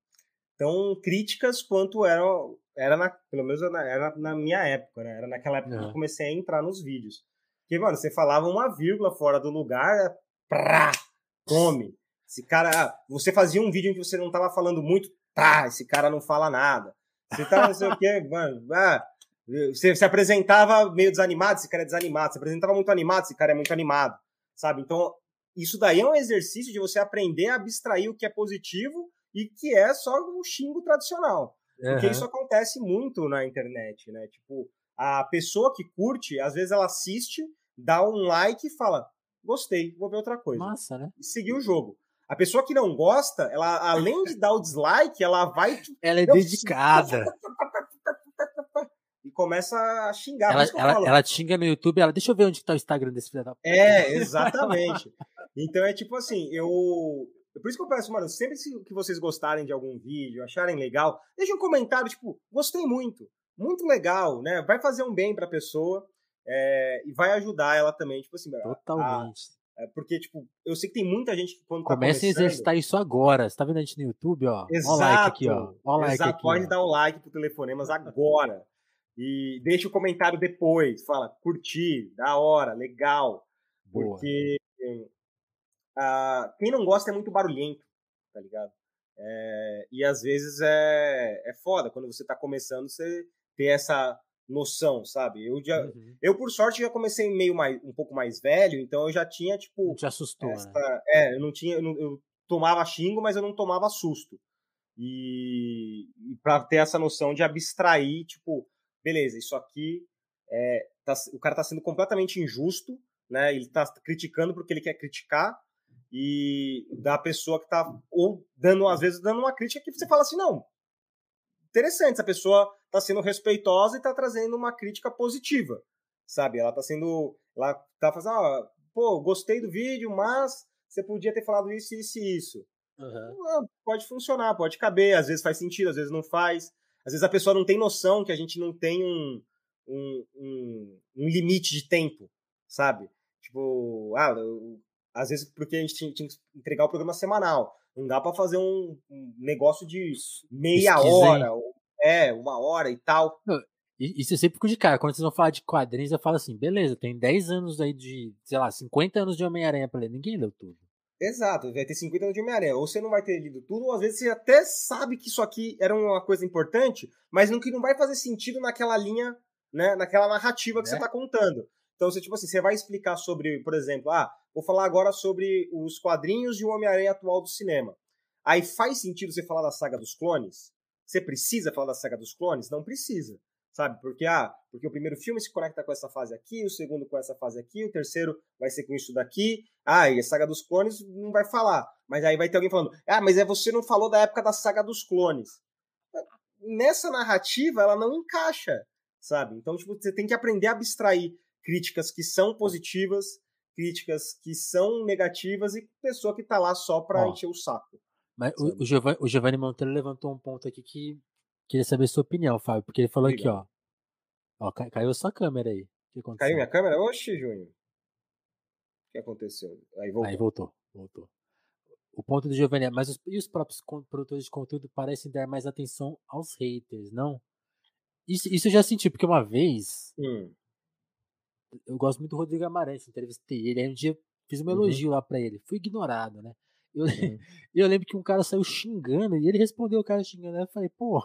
[SPEAKER 2] tão críticas quanto era era na, pelo menos era na minha época, né? Era naquela época que eu comecei a entrar nos vídeos. Porque, mano, você falava uma vírgula fora do lugar, é prá, come. Esse cara, ah, você fazia um vídeo em que você não tava falando muito, tá, esse cara não fala nada. Você tá, não sei o quê, mano, ah, você se apresentava meio desanimado, esse cara é desanimado. Você apresentava muito animado, esse cara é muito animado, sabe? Então, isso daí é um exercício de você aprender a abstrair o que é positivo e que é só o xingo tradicional. Uhum. Porque isso acontece muito na internet, né? Tipo, a pessoa que curte, às vezes ela assiste, dá um like e fala: gostei, vou ver outra coisa.
[SPEAKER 1] Massa, né?
[SPEAKER 2] E seguir o jogo. A pessoa que não gosta, ela, além de dar o dislike, ela vai.
[SPEAKER 1] Ela é dedicada.
[SPEAKER 2] e começa a xingar.
[SPEAKER 1] Ela, ela, ela, xinga no YouTube, ela deixa eu ver onde está o Instagram desse filho da puta.
[SPEAKER 2] É, exatamente. então é tipo assim, eu. Por isso que eu peço, mano, sempre que vocês gostarem de algum vídeo, acharem legal, deixa um comentário, tipo, gostei muito, muito legal, né? Vai fazer um bem pra pessoa é, e vai ajudar ela também, tipo assim,
[SPEAKER 1] Totalmente.
[SPEAKER 2] A, porque, tipo, eu sei que tem muita gente que quando
[SPEAKER 1] Comece tá a exercitar isso agora. Você tá vendo a gente no YouTube, ó?
[SPEAKER 2] Exato. Ó like aqui, ó. Ó like exato. Aqui, Pode ó. dar o like pro Telefonemas agora. E deixa o comentário depois. Fala, curti, da hora, legal. Boa. Porque uh, quem não gosta é muito barulhento, tá ligado? É, e às vezes é, é foda quando você tá começando, você ter essa noção, sabe? Eu já, uhum. eu por sorte já comecei meio mais, um pouco mais velho, então eu já tinha tipo,
[SPEAKER 1] te assustou, essa,
[SPEAKER 2] né? é, eu não tinha, eu, não, eu, tomava xingo, mas eu não tomava susto. E, e para ter essa noção de abstrair, tipo, beleza, isso aqui é, tá, o cara está sendo completamente injusto, né? Ele está criticando porque ele quer criticar e da pessoa que está ou dando às vezes dando uma crítica que você fala assim, não, interessante, essa pessoa está sendo respeitosa e está trazendo uma crítica positiva, sabe? Ela está sendo, ela tá fazendo, ah, pô, gostei do vídeo, mas você podia ter falado isso, isso e isso. Uhum. Pode funcionar, pode caber, às vezes faz sentido, às vezes não faz. Às vezes a pessoa não tem noção que a gente não tem um, um, um, um limite de tempo, sabe? Tipo, ah, eu, às vezes porque a gente tinha, tinha, que entregar o programa semanal. Não dá para fazer um, um, negócio de meia hora, ou, é, uma hora e tal.
[SPEAKER 1] Isso eu sempre fico de cara. Quando vocês vão falar de quadrinhos, eu falo assim, beleza, tem 10 anos aí de, sei lá, 50 anos de Homem-Aranha pra ler. Ninguém leu tudo.
[SPEAKER 2] Exato, vai ter 50 anos de Homem-Aranha. Ou você não vai ter lido tudo, ou às vezes você até sabe que isso aqui era uma coisa importante, mas não, que não vai fazer sentido naquela linha, né, naquela narrativa que é. você está contando. Então, você, tipo assim, você vai explicar sobre, por exemplo, ah, vou falar agora sobre os quadrinhos de Homem-Aranha atual do cinema. Aí faz sentido você falar da saga dos clones? Você precisa falar da saga dos clones? Não precisa sabe? Porque ah, porque o primeiro filme se conecta com essa fase aqui, o segundo com essa fase aqui, o terceiro vai ser com isso daqui. Ah, e a saga dos clones não vai falar. Mas aí vai ter alguém falando: "Ah, mas é você não falou da época da saga dos clones". Nessa narrativa ela não encaixa, sabe? Então, tipo, você tem que aprender a abstrair críticas que são positivas, críticas que são negativas e pessoa que tá lá só para encher o saco.
[SPEAKER 1] Mas o, o, Giovanni, o Giovanni Monteiro levantou um ponto aqui que Queria saber sua opinião, Fábio, porque ele falou Obrigado. aqui, ó. ó. Caiu a sua câmera aí.
[SPEAKER 2] Caiu minha câmera? Oxi, Júnior. O que aconteceu? Aí voltou.
[SPEAKER 1] Aí voltou, voltou. O ponto do Giovanni é, mas os, e os próprios produtores de conteúdo parecem dar mais atenção aos haters, não? Isso, isso eu já senti, porque uma vez. Hum. Eu gosto muito do Rodrigo Amarante, entrevistei ele. Aí um dia fiz um uhum. elogio uhum. lá pra ele. Fui ignorado, né? Eu, uhum. eu lembro que um cara saiu xingando e ele respondeu o cara xingando. Aí eu falei, pô,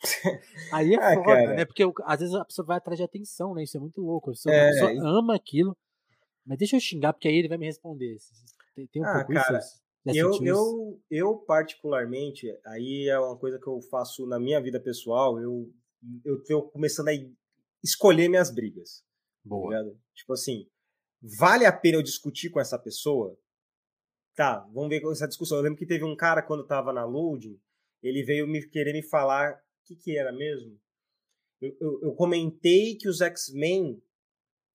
[SPEAKER 1] Aí é ah, foda, cara. né? Porque às vezes a pessoa vai atrás de atenção, né? Isso é muito louco. A pessoa, é, a pessoa e... ama aquilo, mas deixa eu xingar, porque aí ele vai me responder. Tem, tem um
[SPEAKER 2] ah,
[SPEAKER 1] pouco
[SPEAKER 2] cara, isso. Eu, eu, eu, particularmente, aí é uma coisa que eu faço na minha vida pessoal, eu, eu tô começando a escolher minhas brigas. Tá Boa. Tá tipo assim, vale a pena eu discutir com essa pessoa? Tá, vamos ver essa discussão. Eu lembro que teve um cara, quando tava na loading, ele veio me querer me falar que, que era mesmo? Eu, eu, eu comentei que os X-Men,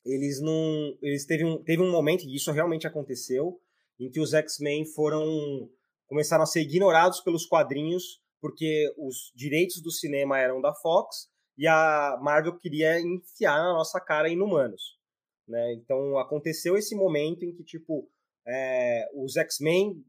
[SPEAKER 2] eles não. Eles teve um, teve um momento, e isso realmente aconteceu, em que os X-Men foram. começaram a ser ignorados pelos quadrinhos, porque os direitos do cinema eram da Fox e a Marvel queria enfiar na nossa cara Inumanos. Né? Então aconteceu esse momento em que, tipo, é, os X-Men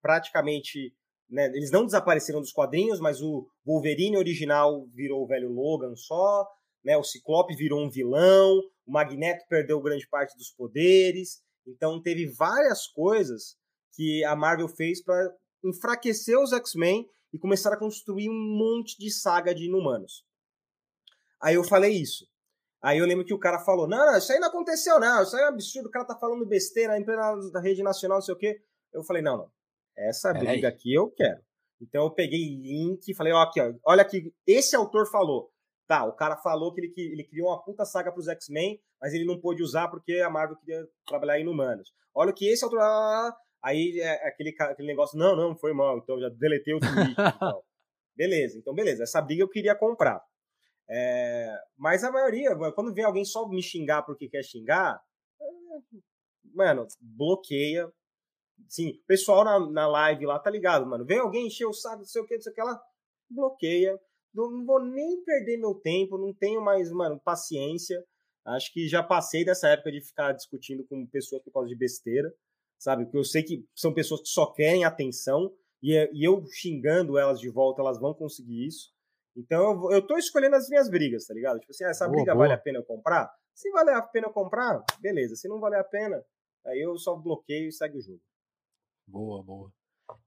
[SPEAKER 2] praticamente né, eles não desapareceram dos quadrinhos, mas o Wolverine original virou o velho Logan só, né, o Ciclope virou um vilão, o Magneto perdeu grande parte dos poderes. Então teve várias coisas que a Marvel fez para enfraquecer os X-Men e começar a construir um monte de saga de inumanos. Aí eu falei isso. Aí eu lembro que o cara falou: não, não, isso aí não aconteceu, não, isso aí é um absurdo, o cara tá falando besteira em plena rede nacional, não sei o quê. Eu falei: não, não, essa briga aqui eu quero. Então eu peguei link e falei, ó, aqui, ó, olha aqui, esse autor falou. Tá, o cara falou que ele, ele criou uma puta saga pros X-Men, mas ele não pôde usar porque a Marvel queria trabalhar em humanos. Olha o que esse autor. Aí é aquele, aquele negócio, não, não, foi mal, então já deletei o tweet. então. Beleza, então beleza. Essa briga eu queria comprar. É, mas a maioria, quando vem alguém só me xingar porque quer xingar, é, mano, bloqueia, Sim, o pessoal na, na live lá tá ligado, mano. Vem alguém encher o saco, não sei o que, não sei o que lá, bloqueia. Não, não vou nem perder meu tempo, não tenho mais, mano, paciência. Acho que já passei dessa época de ficar discutindo com pessoas por causa de besteira, sabe? Porque eu sei que são pessoas que só querem atenção e, e eu xingando elas de volta, elas vão conseguir isso. Então eu, eu tô escolhendo as minhas brigas, tá ligado? Tipo assim, ah, essa boa, briga boa. vale a pena eu comprar? Se vale a pena eu comprar, beleza. Se não vale a pena, aí eu só bloqueio e segue o jogo.
[SPEAKER 1] Boa, boa.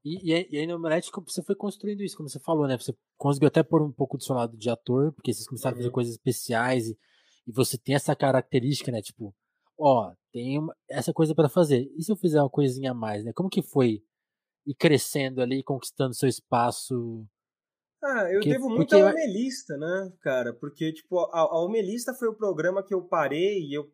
[SPEAKER 1] E, e, e aí no Omelete você foi construindo isso, como você falou, né? Você conseguiu até pôr um pouco do seu lado de ator, porque vocês começaram uhum. a fazer uhum. coisas especiais e, e você tem essa característica, né? Tipo, ó, tem uma, essa coisa para fazer. E se eu fizer uma coisinha a mais, né? Como que foi ir crescendo ali, conquistando seu espaço?
[SPEAKER 2] Ah, eu porque, devo muito porque... ao Omelista, né, cara? Porque, tipo, a, a foi o programa que eu parei e eu,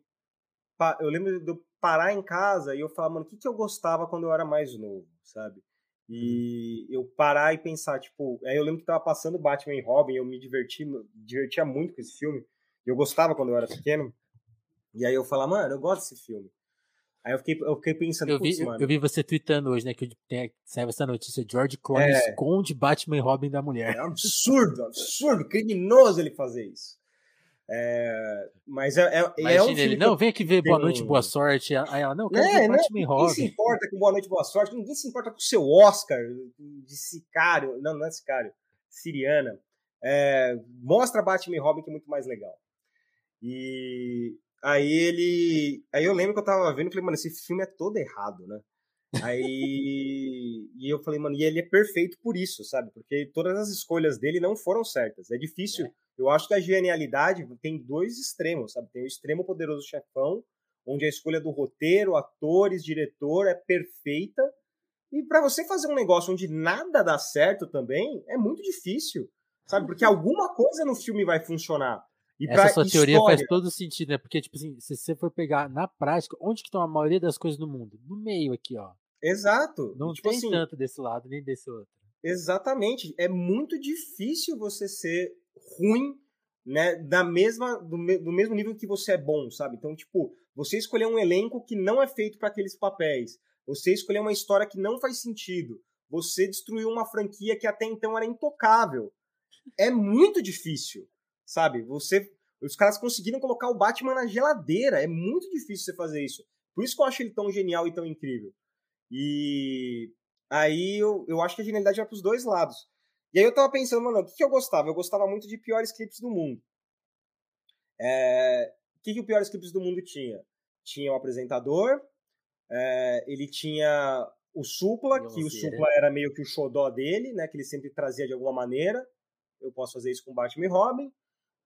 [SPEAKER 2] eu lembro de eu parar em casa e eu falar, mano, o que, que eu gostava quando eu era mais novo, sabe? E eu parar e pensar, tipo, aí eu lembro que tava passando Batman e Robin, eu me diverti, divertia muito com esse filme. Eu gostava quando eu era pequeno. E aí eu falar, mano, eu gosto desse filme. Aí eu fiquei, eu fiquei pensando,
[SPEAKER 1] eu vi,
[SPEAKER 2] mano.
[SPEAKER 1] Eu vi você tweetando hoje, né, que tem, saiu essa notícia, George Clooney é, esconde Batman e Robin da mulher.
[SPEAKER 2] É absurdo, absurdo, criminoso ele fazer isso. É, mas é, é,
[SPEAKER 1] Imagina é um ele, não, vem aqui ver Boa Noite, Boa Sorte. Aí ela, não, quero é, ver Batman
[SPEAKER 2] não, Ninguém se importa com Boa Noite, Boa Sorte, ninguém se importa com o seu Oscar de sicário, não, não é sicário, siriana. É, mostra Batman e Robin que é muito mais legal. E aí ele. Aí eu lembro que eu tava vendo e falei, mano, esse filme é todo errado, né? Aí. e eu falei, mano, e ele é perfeito por isso, sabe? Porque todas as escolhas dele não foram certas. É difícil. É. Eu acho que a genialidade tem dois extremos, sabe? Tem o extremo poderoso chefão, onde a escolha do roteiro, atores, diretor é perfeita. E para você fazer um negócio onde nada dá certo também, é muito difícil, sabe? Porque alguma coisa no filme vai funcionar.
[SPEAKER 1] E Essa sua história... teoria faz todo sentido, né? Porque, tipo assim, se você for pegar na prática, onde que estão a maioria das coisas no mundo? No meio aqui, ó.
[SPEAKER 2] Exato.
[SPEAKER 1] Não
[SPEAKER 2] tipo
[SPEAKER 1] tem
[SPEAKER 2] assim,
[SPEAKER 1] tanto desse lado nem desse outro.
[SPEAKER 2] Exatamente. É muito difícil você ser ruim, né, da mesma do, me, do mesmo nível que você é bom, sabe? Então, tipo, você escolher um elenco que não é feito para aqueles papéis, você escolher uma história que não faz sentido, você destruiu uma franquia que até então era intocável. É muito difícil, sabe? Você os caras conseguiram colocar o Batman na geladeira, é muito difícil você fazer isso. Por isso que eu acho ele tão genial e tão incrível. E aí eu, eu acho que a genialidade vai pros dois lados. E aí eu tava pensando, mano, o que, que eu gostava? Eu gostava muito de piores clipes do mundo. É... O que, que o piores clipes do mundo tinha? Tinha o apresentador, é... ele tinha o Supla, que o Supla era meio que o xodó dele, né? Que ele sempre trazia de alguma maneira. Eu posso fazer isso com Batman e Robin.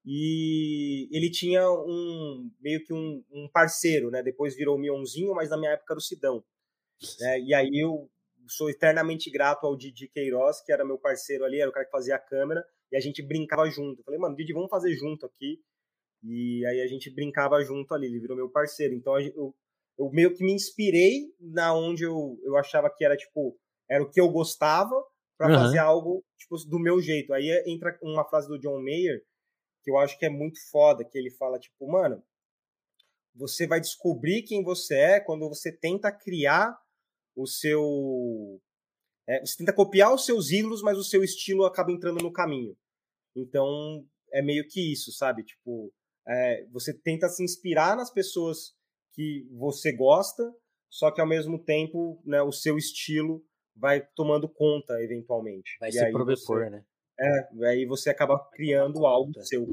[SPEAKER 2] E ele tinha um meio que um, um parceiro, né? Depois virou o Mionzinho, mas na minha época era o Sidão. Né? E aí eu sou eternamente grato ao Didi Queiroz, que era meu parceiro ali, era o cara que fazia a câmera, e a gente brincava junto. Eu falei, mano, Didi, vamos fazer junto aqui. E aí a gente brincava junto ali, ele virou meu parceiro. Então eu, eu meio que me inspirei na onde eu, eu achava que era, tipo, era o que eu gostava para uhum. fazer algo, tipo, do meu jeito. Aí entra uma frase do John Mayer, que eu acho que é muito foda, que ele fala, tipo, mano, você vai descobrir quem você é quando você tenta criar o seu. É, você tenta copiar os seus ídolos, mas o seu estilo acaba entrando no caminho. Então, é meio que isso, sabe? Tipo, é, você tenta se inspirar nas pessoas que você gosta, só que ao mesmo tempo, né, o seu estilo vai tomando conta eventualmente.
[SPEAKER 1] Vai e se propor,
[SPEAKER 2] você,
[SPEAKER 1] né?
[SPEAKER 2] É, aí você acaba criando algo seu.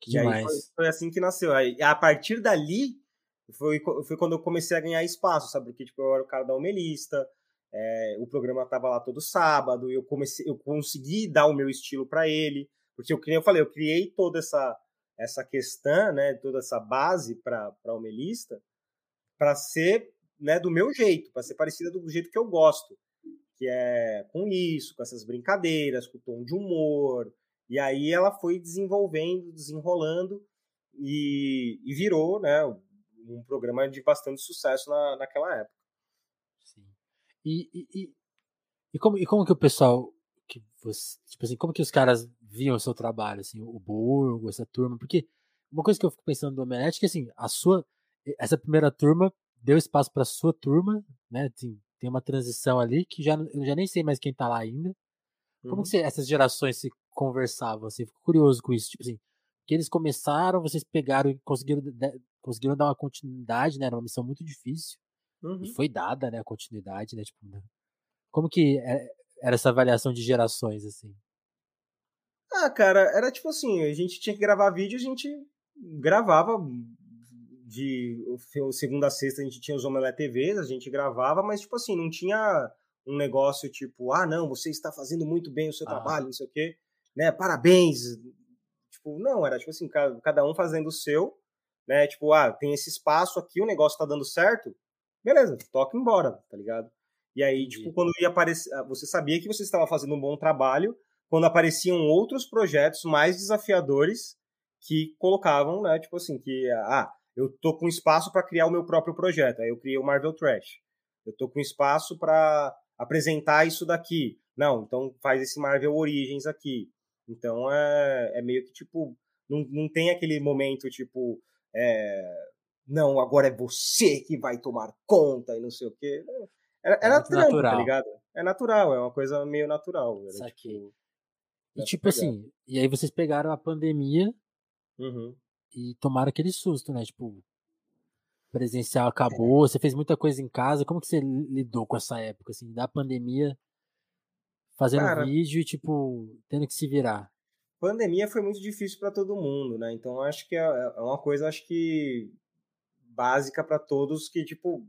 [SPEAKER 1] Que e demais.
[SPEAKER 2] Foi, foi, assim que nasceu. Aí, a partir dali, foi, foi quando eu comecei a ganhar espaço, sabe? Porque tipo, eu era o cara da Homelista, é, o programa tava lá todo sábado, eu comecei, eu consegui dar o meu estilo para ele, porque eu, eu falei, eu criei toda essa essa questão, né, toda essa base para para Homelista, para ser, né, do meu jeito, para ser parecida do jeito que eu gosto, que é com isso, com essas brincadeiras, com o tom de humor. E aí ela foi desenvolvendo, desenrolando e, e virou, né, um programa de bastante sucesso na, naquela época.
[SPEAKER 1] Sim. E, e, e, como, e como que o pessoal, que você, tipo assim, como que os caras viam o seu trabalho, assim, o Burgo, essa turma? Porque uma coisa que eu fico pensando do Omelete é que, assim, a sua, essa primeira turma deu espaço para sua turma, né? Assim, tem uma transição ali que já, eu já nem sei mais quem tá lá ainda. Como uhum. que essas gerações se conversavam? Assim, fico curioso com isso. Tipo assim, que eles começaram, vocês pegaram e conseguiram conseguiram dar uma continuidade, né? Era uma missão muito difícil. Uhum. E foi dada, né? A continuidade, né? Tipo, né? Como que é, era essa avaliação de gerações, assim?
[SPEAKER 2] Ah, cara, era tipo assim, a gente tinha que gravar vídeo, a gente gravava de segunda a sexta a gente tinha os Omelé TVs, a gente gravava, mas tipo assim, não tinha um negócio tipo, ah, não, você está fazendo muito bem o seu ah. trabalho, não sei o quê, né? Parabéns. Tipo, não, era tipo assim, cada um fazendo o seu né? Tipo, ah, tem esse espaço aqui, o negócio tá dando certo, beleza, toca embora, tá ligado? E aí, tipo, quando ia aparecer, ah, você sabia que você estava fazendo um bom trabalho, quando apareciam outros projetos mais desafiadores que colocavam, né, tipo assim, que ah, eu tô com espaço para criar o meu próprio projeto. Aí eu criei o Marvel Trash. Eu tô com espaço para apresentar isso daqui. Não, então faz esse Marvel Origins aqui. Então é, é meio que tipo não, não tem aquele momento tipo é, não, agora é você que vai tomar conta e não sei o quê. Era é trampo, tá natural. tá ligado? É natural, é uma coisa meio natural. Era,
[SPEAKER 1] Isso aqui. Tipo, e tipo assim, e aí vocês pegaram a pandemia
[SPEAKER 2] uhum.
[SPEAKER 1] E tomaram aquele susto, né? Tipo, presencial acabou, é. você fez muita coisa em casa. Como que você lidou com essa época, assim, da pandemia? fazendo Cara, vídeo e, tipo, tendo que se virar?
[SPEAKER 2] Pandemia foi muito difícil para todo mundo, né? Então acho que é, é uma coisa, acho que básica para todos que, tipo,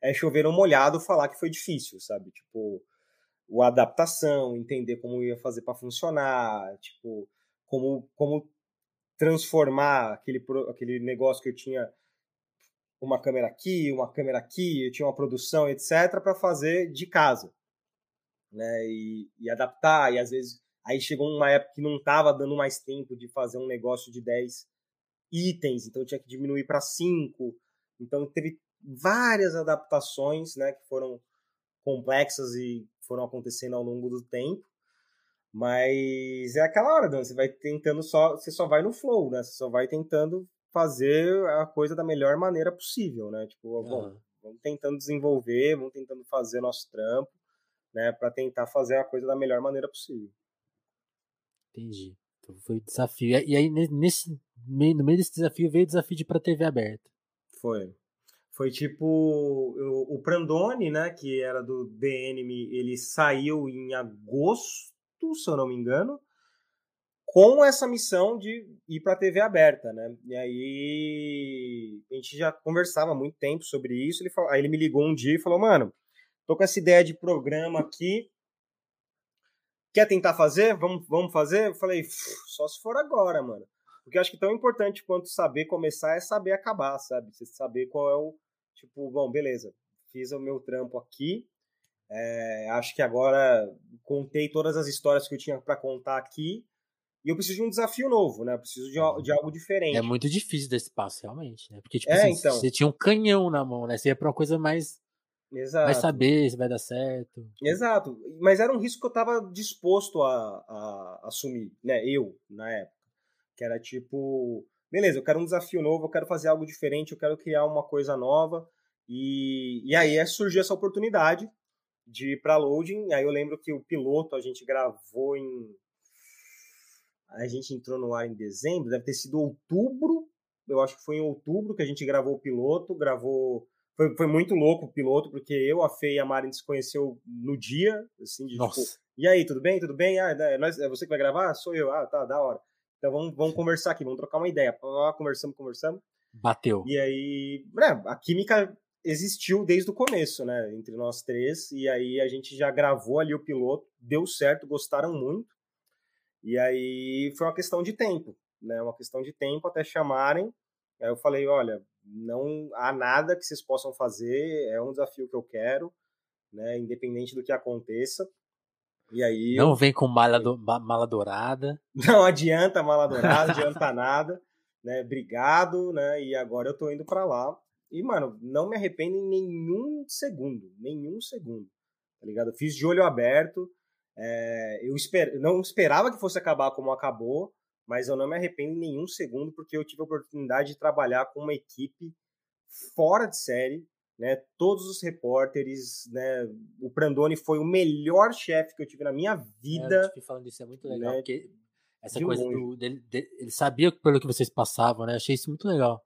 [SPEAKER 2] é chover um molhado falar que foi difícil, sabe? Tipo, o adaptação, entender como ia fazer para funcionar, tipo, como, como transformar aquele, aquele negócio que eu tinha uma câmera aqui, uma câmera aqui, eu tinha uma produção, etc, para fazer de casa, né? E, e, adaptar e às vezes aí chegou uma época que não tava dando mais tempo de fazer um negócio de 10 itens, então eu tinha que diminuir para 5. Então teve várias adaptações, né, que foram complexas e foram acontecendo ao longo do tempo. Mas é aquela hora, Dan, você vai tentando só, você só vai no flow, né? Você só vai tentando fazer a coisa da melhor maneira possível, né? Tipo, uhum. bom, vamos tentando desenvolver, vamos tentando fazer nosso trampo, né, para tentar fazer a coisa da melhor maneira possível.
[SPEAKER 1] Entendi. Então foi desafio. E aí nesse no meio desse desafio veio o desafio de ir para TV aberta.
[SPEAKER 2] Foi. Foi tipo o, o Prandone, né, que era do DNM, ele saiu em agosto, se eu não me engano, com essa missão de ir para a TV aberta, né? E aí a gente já conversava há muito tempo sobre isso. Ele falou, aí ele me ligou um dia e falou: "Mano, tô com essa ideia de programa aqui. Quer tentar fazer? Vamos, vamos fazer?" Eu falei: "Só se for agora, mano." Porque eu acho que tão importante quanto saber começar é saber acabar, sabe? Você saber qual é o tipo, bom, beleza, fiz o meu trampo aqui. É, acho que agora contei todas as histórias que eu tinha para contar aqui e eu preciso de um desafio novo, né? Eu preciso de, de algo diferente.
[SPEAKER 1] É muito difícil desse passo, realmente, né? Porque, tipo, é, assim, então... você tinha um canhão na mão, né? Você ia pra uma coisa mais. Exato. Vai saber se vai dar certo.
[SPEAKER 2] Exato. Mas era um risco que eu tava disposto a, a, a assumir, né? Eu, na época. Que era tipo, beleza, eu quero um desafio novo, eu quero fazer algo diferente, eu quero criar uma coisa nova. E, e aí surgiu essa oportunidade de ir pra loading. Aí eu lembro que o piloto a gente gravou em a gente entrou no ar em dezembro, deve ter sido outubro, eu acho que foi em outubro que a gente gravou o piloto, gravou... Foi, foi muito louco o piloto, porque eu, a Fê e a Mari se conheceu no dia, assim, de tipo, Nossa. tipo, e aí, tudo bem? Tudo bem? Ah, é, nós, é você que vai gravar? Sou eu. Ah, tá, da hora. Então vamos, vamos conversar aqui, vamos trocar uma ideia. Conversamos, conversamos.
[SPEAKER 1] Bateu.
[SPEAKER 2] E aí, né, a química existiu desde o começo, né, entre nós três, e aí a gente já gravou ali o piloto, deu certo, gostaram muito. E aí foi uma questão de tempo, né? Uma questão de tempo até chamarem. Aí eu falei, olha, não há nada que vocês possam fazer, é um desafio que eu quero, né? Independente do que aconteça. E aí
[SPEAKER 1] não eu... vem com mala, do... mala dourada.
[SPEAKER 2] Não adianta mala dourada, adianta nada, né? Obrigado, né? E agora eu tô indo para lá. E mano, não me arrependo em nenhum segundo, nenhum segundo. Tá ligado? Eu fiz de olho aberto. É, eu esper, não esperava que fosse acabar como acabou, mas eu não me arrependo em nenhum segundo porque eu tive a oportunidade de trabalhar com uma equipe fora de série, né? Todos os repórteres, né? O Prandoni foi o melhor chefe que eu tive na minha vida.
[SPEAKER 1] É, eu falando isso é muito legal, né? porque essa de coisa do, dele, dele, ele sabia pelo que vocês passavam, né? Achei isso muito legal.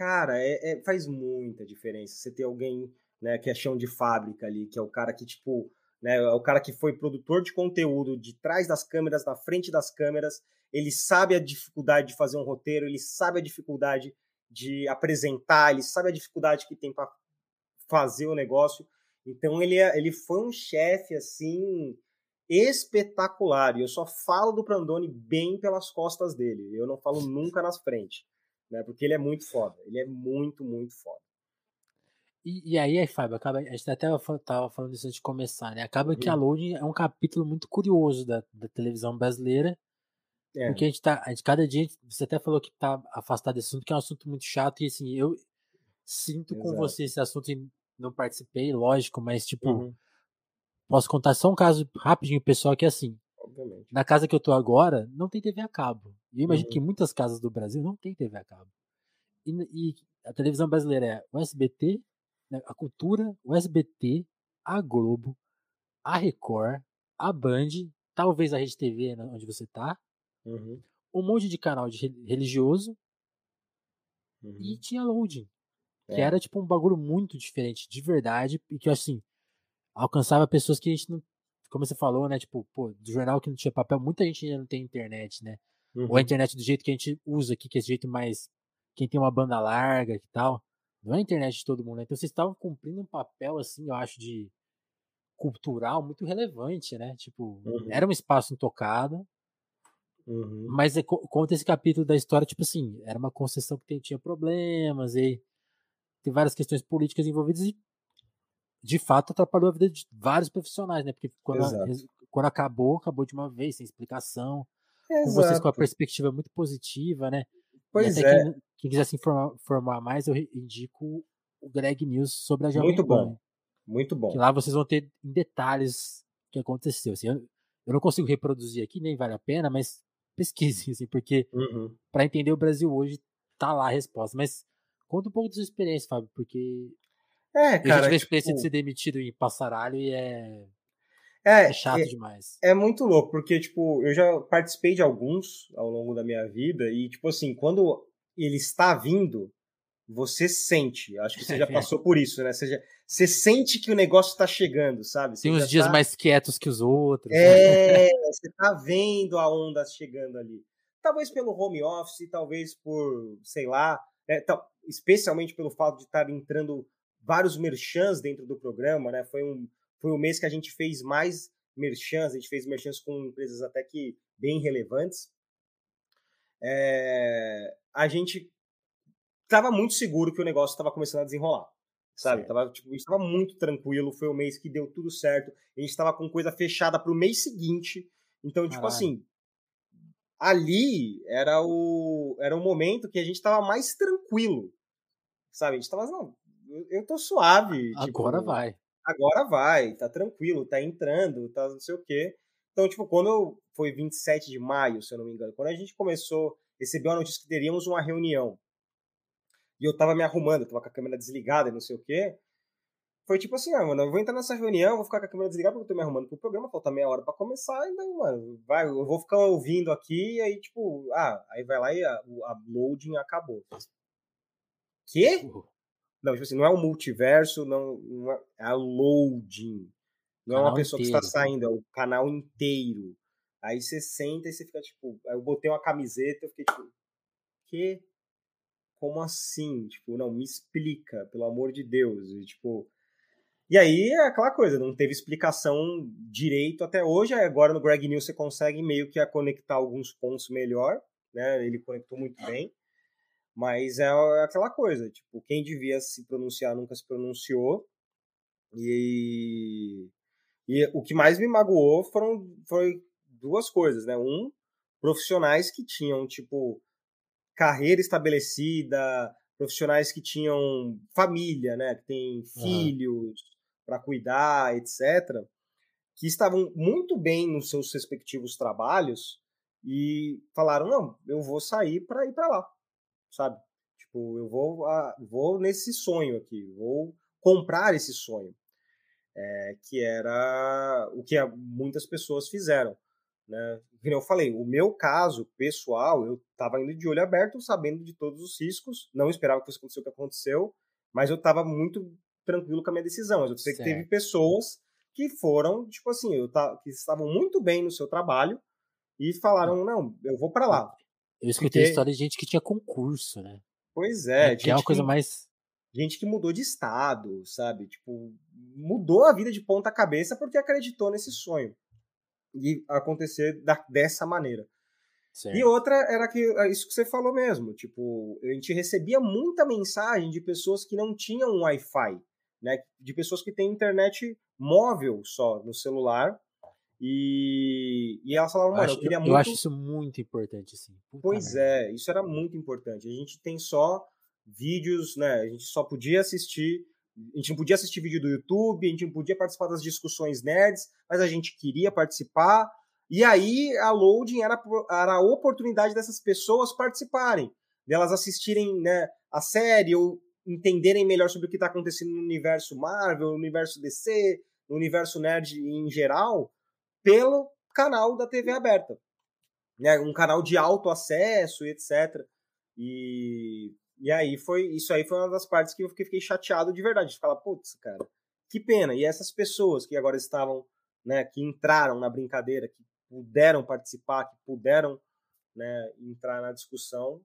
[SPEAKER 2] Cara, é, é, faz muita diferença você ter alguém, né, que é chão de fábrica ali, que é o cara que tipo né? É o cara que foi produtor de conteúdo de trás das câmeras, na frente das câmeras, ele sabe a dificuldade de fazer um roteiro, ele sabe a dificuldade de apresentar, ele sabe a dificuldade que tem para fazer o negócio. Então ele, é, ele foi um chefe assim espetacular. E eu só falo do Prandoni bem pelas costas dele. Eu não falo nunca nas frentes, né? Porque ele é muito foda. Ele é muito, muito foda.
[SPEAKER 1] E, e aí, Fábio, acaba, a gente até estava falando isso antes de começar, né? Acaba uhum. que a uhum. Loading é um capítulo muito curioso da, da televisão brasileira. É. Porque a gente tá. A gente, cada dia, você até falou que tá afastado desse assunto, que é um assunto muito chato, e assim, eu sinto Exato. com você esse assunto e não participei, lógico, mas tipo, uhum. posso contar só um caso rapidinho, pessoal, que é assim. Obviamente. Na casa que eu tô agora, não tem TV a cabo. E eu imagino uhum. que muitas casas do Brasil não tem TV a cabo. E, e a televisão brasileira é o SBT, né, a Cultura, o SBT, a Globo, a Record, a Band, talvez a Rede TV, né, onde você tá, uhum. um monte de canal de religioso uhum. e tinha loading. É. Que era tipo um bagulho muito diferente, de verdade, e que assim, alcançava pessoas que a gente não como você falou, né? Tipo, pô, do jornal que não tinha papel, muita gente ainda não tem internet, né?
[SPEAKER 2] Uhum.
[SPEAKER 1] Ou a internet do jeito que a gente usa aqui, que é esse jeito mais. Quem tem uma banda larga e tal. Não é a internet de todo mundo, né? Então vocês estavam cumprindo um papel, assim, eu acho, de cultural muito relevante, né? Tipo,
[SPEAKER 2] Uhum.
[SPEAKER 1] era um espaço intocado,
[SPEAKER 2] Uhum.
[SPEAKER 1] mas é, co- conta esse capítulo da história, tipo assim, era uma concessão que tinha problemas e tem várias questões políticas envolvidas e de fato atrapalhou a vida de vários profissionais, né? Porque quando, a-
[SPEAKER 2] Exato.
[SPEAKER 1] quando acabou, acabou de uma vez, sem explicação, com vocês com a
[SPEAKER 2] Exato.
[SPEAKER 1] perspectiva muito positiva, né?
[SPEAKER 2] Pois é,
[SPEAKER 1] quem, quem quiser se informar, informar mais, eu indico o Greg News sobre a Jovem
[SPEAKER 2] muito
[SPEAKER 1] Pan,
[SPEAKER 2] bom. Muito bom.
[SPEAKER 1] que lá vocês vão ter em detalhes o que aconteceu. Assim, eu, eu não consigo reproduzir aqui, nem vale a pena, mas pesquise, assim, porque
[SPEAKER 2] Uhum.
[SPEAKER 1] para entender o Brasil hoje, tá lá a resposta. Mas conta um pouco da sua experiência, Fábio, porque
[SPEAKER 2] É,
[SPEAKER 1] eu já
[SPEAKER 2] cara,
[SPEAKER 1] tive a de
[SPEAKER 2] tipo,
[SPEAKER 1] ser demitido em passaralho e é,
[SPEAKER 2] é,
[SPEAKER 1] é chato
[SPEAKER 2] é,
[SPEAKER 1] demais.
[SPEAKER 2] é muito louco, porque, tipo, eu já participei de alguns ao longo da minha vida e, tipo assim, quando ele está vindo, você sente. Acho que você já passou por isso, né? Você, já- você sente que o negócio está chegando, sabe? Você
[SPEAKER 1] Tem uns dias
[SPEAKER 2] tá-
[SPEAKER 1] mais quietos que os outros. né?
[SPEAKER 2] É, você tá vendo a onda chegando ali. Talvez pelo home office, talvez por, sei lá, né, especialmente pelo fato de estar entrando vários merchans dentro do programa, né? Foi um, foi um mês que a gente fez mais merchans, a gente fez merchans com empresas até que bem relevantes. É, a gente estava muito seguro que o negócio estava começando a desenrolar. Sabe? Tava, tipo, estava muito tranquilo, foi o mês que deu tudo certo. A gente estava com coisa fechada para o mês seguinte. Então, tipo
[SPEAKER 1] Caralho.
[SPEAKER 2] assim, ali era o era o momento que a gente estava mais tranquilo. Sabe? A gente tava, não, eu, tô suave.
[SPEAKER 1] Agora
[SPEAKER 2] tipo,
[SPEAKER 1] vai.
[SPEAKER 2] agora vai, tá tranquilo, tá entrando, tá não sei o quê. Então, tipo, quando eu, foi 27 de maio, se eu não me engano, quando a gente começou, recebeu a notícia que teríamos uma reunião, e eu tava me arrumando, tava com a câmera desligada e não sei o quê, foi tipo assim, ah, mano, eu vou entrar nessa reunião, vou ficar com a câmera desligada porque eu tô me arrumando pro programa, falta meia hora pra começar, então, mano, vai, eu vou ficar ouvindo aqui, e aí, tipo, ah, aí vai lá e a, o- a loading acabou. Quê? Não, tipo assim, não é um multiverso, não, não é, é a loading. Não é uma
[SPEAKER 1] Canal
[SPEAKER 2] pessoa que
[SPEAKER 1] inteiro.
[SPEAKER 2] está saindo, é o canal inteiro. Aí você senta e você fica tipo. Aí eu botei uma camiseta, eu fiquei tipo. Que? Como assim? Tipo, não, me explica, pelo amor de Deus. E, tipo. E aí é aquela coisa, não teve explicação direito até hoje. Agora no Greg News você consegue meio que a conectar alguns pontos melhor, né? Ele conectou muito bem. Mas é aquela coisa, tipo, quem devia se pronunciar nunca se pronunciou. E, e o que mais me magoou foram foi duas coisas, né? Um, profissionais que tinham, tipo, carreira estabelecida, profissionais que tinham família, né? Que têm filhos para cuidar, etc. Que estavam muito bem nos seus respectivos trabalhos e falaram, não, eu vou sair para ir para lá sabe? Tipo, eu vou, ah, vou nesse sonho aqui, vou comprar esse sonho, é, que era o que muitas pessoas fizeram, né? Como eu falei, o meu caso pessoal, eu estava indo de olho aberto, sabendo de todos os riscos, não esperava que fosse acontecer o que aconteceu, mas eu estava muito tranquilo com a minha decisão. Mas eu sei que teve pessoas que foram, tipo assim, eu ta- que estavam muito bem no seu trabalho e falaram, não, eu vou para lá.
[SPEAKER 1] Eu escutei
[SPEAKER 2] Porque-
[SPEAKER 1] história de gente que tinha concurso, né?
[SPEAKER 2] Pois é,
[SPEAKER 1] que é uma coisa
[SPEAKER 2] que-
[SPEAKER 1] mais.
[SPEAKER 2] gente que mudou de estado, sabe? Tipo, mudou a vida de ponta cabeça porque acreditou nesse sonho. E acontecer da- dessa maneira.
[SPEAKER 1] Certo.
[SPEAKER 2] E outra era que é isso que você falou mesmo, tipo, a gente recebia muita mensagem de pessoas que não tinham Wi-Fi, né? De pessoas que têm internet móvel só no celular. E, e elas falavam,
[SPEAKER 1] Eu
[SPEAKER 2] mano,
[SPEAKER 1] acho,
[SPEAKER 2] eu queria
[SPEAKER 1] eu
[SPEAKER 2] muito.
[SPEAKER 1] acho isso muito importante, assim. Puta
[SPEAKER 2] Pois
[SPEAKER 1] merda.
[SPEAKER 2] é, isso era muito importante. A gente tem só vídeos, né? A gente só podia assistir. A gente não podia assistir vídeo do YouTube, a gente não podia participar das discussões nerds, mas a gente queria participar. E aí a loading era, era a oportunidade dessas pessoas participarem, delas assistirem né, a série ou entenderem melhor sobre o que está acontecendo no universo Marvel, no universo DC, no universo nerd em geral, pelo canal da TV aberta né, um canal de alto acesso e etc. E, e aí foi isso aí foi uma das partes que eu fiquei, fiquei chateado de verdade, de falar, putz, cara, que pena. E essas pessoas que agora estavam né, que entraram na brincadeira, que puderam participar, que puderam né, entrar na discussão,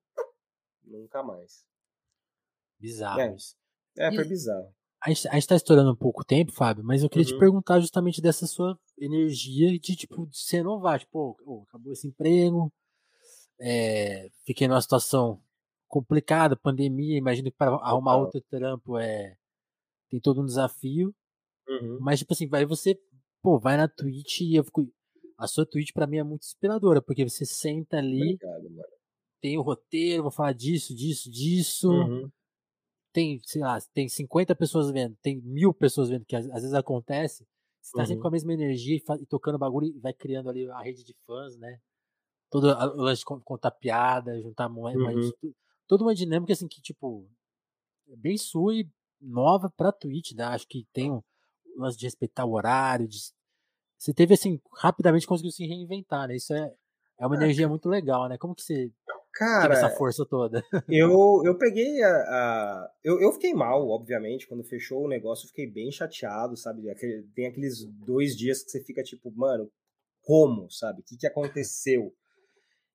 [SPEAKER 2] nunca mais.
[SPEAKER 1] Bizarro
[SPEAKER 2] é. É, foi e bizarro.
[SPEAKER 1] A gente, a gente tá estourando um pouco tempo, Fábio, mas eu queria uhum. te perguntar justamente dessa sua energia de, tipo, de se renovar. Tipo, oh, acabou esse emprego, é, fiquei numa situação complicada, pandemia, imagino que para arrumar outro trampo é tem todo um desafio.
[SPEAKER 2] Uhum.
[SPEAKER 1] Mas, tipo assim, vai você, pô, vai na Twitch e eu fico. A sua Twitch para mim é muito inspiradora, porque você senta ali,
[SPEAKER 2] Obrigado,
[SPEAKER 1] tem o roteiro, vou falar disso, disso, disso.
[SPEAKER 2] Uhum.
[SPEAKER 1] Tem, sei lá, tem 50 pessoas vendo, tem mil pessoas vendo, que às, às vezes acontece. Você tá uhum. sempre com a mesma energia e, e, tocando bagulho e vai criando ali a rede de fãs, né? Todo o lance de contar piada, juntar moeda, uhum. toda uma dinâmica assim que, tipo, é bem sua e nova pra Twitch, né? Acho que tem um lance de respeitar o horário, de... você teve assim, rapidamente conseguiu se reinventar, né? Isso é, é uma energia muito legal, né? Como que você
[SPEAKER 2] Cara,
[SPEAKER 1] essa força toda?
[SPEAKER 2] eu, eu peguei a. a eu, eu fiquei mal, obviamente, quando fechou o negócio, eu fiquei bem chateado, sabe? Aquele, tem aqueles dois dias que você fica tipo, mano, como, sabe? O que, que aconteceu?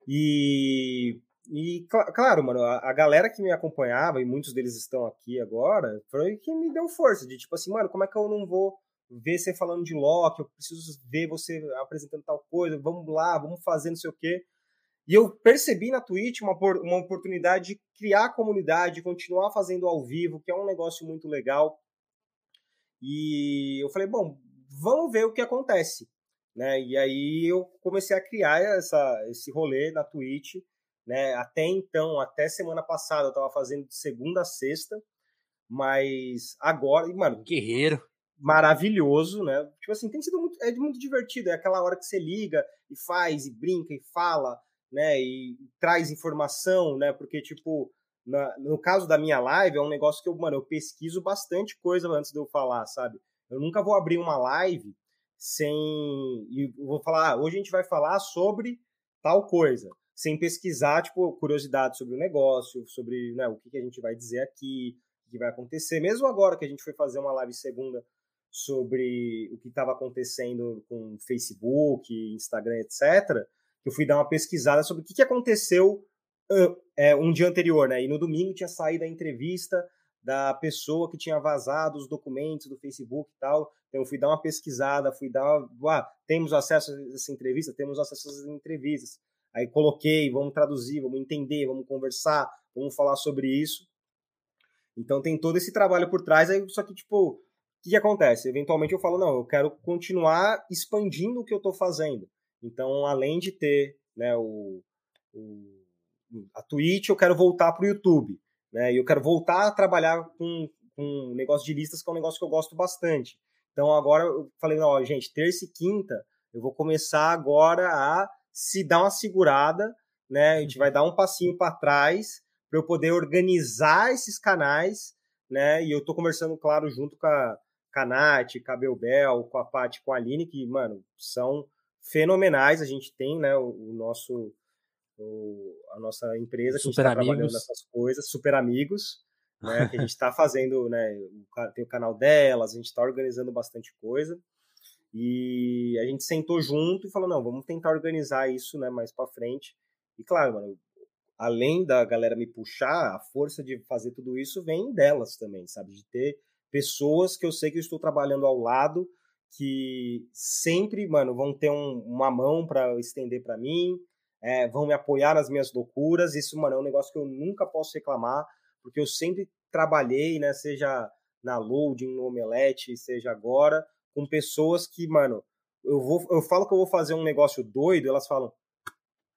[SPEAKER 2] E e, claro, mano, a, a, galera que me acompanhava, e muitos deles estão aqui agora, foi que me deu força, de tipo assim, mano, como é que eu não vou ver você falando de Loki, eu preciso ver você apresentando tal coisa, vamos lá, vamos fazer não sei o quê. E eu percebi na Twitch uma, uma oportunidade de criar comunidade, continuar fazendo ao vivo, que é um negócio muito legal. E eu falei, bom, vamos ver o que acontece. Né? E aí eu comecei a criar essa, esse rolê na Twitch, né? Até então, até semana passada, eu tava fazendo de segunda a sexta, mas agora, mano.
[SPEAKER 1] Guerreiro.
[SPEAKER 2] Maravilhoso, né? Tipo assim, tem sido muito, é muito divertido. É aquela hora que você liga e faz, e brinca, e fala, né? E, traz informação, né? Porque, tipo, na, no caso da minha live, é um negócio que eu, mano, eu pesquiso bastante coisa antes de eu falar, sabe? Eu nunca vou abrir uma live sem. E vou falar, ah, hoje a gente vai falar sobre tal coisa sem pesquisar, tipo, curiosidade sobre o negócio, sobre né, o que, que a gente vai dizer aqui, o que vai acontecer. Mesmo agora que a gente foi fazer uma live segunda sobre o que estava acontecendo com Facebook, Instagram, etc., eu fui dar uma pesquisada sobre o que, que aconteceu é, um dia anterior, né? E no domingo tinha saído a entrevista da pessoa que tinha vazado os documentos do Facebook e tal. Então eu fui dar uma pesquisada, fui dar, ah, temos acesso a essa entrevista, temos acesso a essas entrevistas. Aí coloquei, vamos traduzir, vamos entender, vamos conversar, vamos falar sobre isso. Então tem todo esse trabalho por trás, aí só que tipo, o que, que acontece? Eventualmente eu falo, não, eu quero continuar expandindo o que eu estou fazendo. Então, além de ter né, o, o, a Twitch, eu quero voltar para o YouTube. Né, e eu quero voltar a trabalhar com, com um negócio de listas, que é um negócio que eu gosto bastante. Então agora eu falei, não, gente, terça e quinta eu vou começar agora a se dar uma segurada, né? A gente vai dar um passinho para trás para eu poder organizar esses canais, né? E eu tô conversando, claro, junto com a Canate, com a Belbel, com a Paty, com a Aline, que, mano, são fenomenais. A gente tem, né, o, o nosso o, a nossa empresa que
[SPEAKER 1] super está
[SPEAKER 2] trabalhando nessas coisas, super amigos, né? que a gente está fazendo, né? Tem o canal delas, a gente está organizando bastante coisa. E a gente sentou junto e falou: não, vamos tentar organizar isso né, mais para frente. E claro, mano, além da galera me puxar, a força de fazer tudo isso vem delas também, sabe? De ter pessoas que eu sei que eu estou trabalhando ao lado, que sempre, mano, vão ter um, uma mão para estender para mim, é, vão me apoiar nas minhas loucuras. Isso, mano, é um negócio que eu nunca posso reclamar, porque eu sempre trabalhei, né? Seja na Loading, no Omelete, seja agora, com pessoas que, mano, eu vou, eu falo que eu vou fazer um negócio doido, elas falam,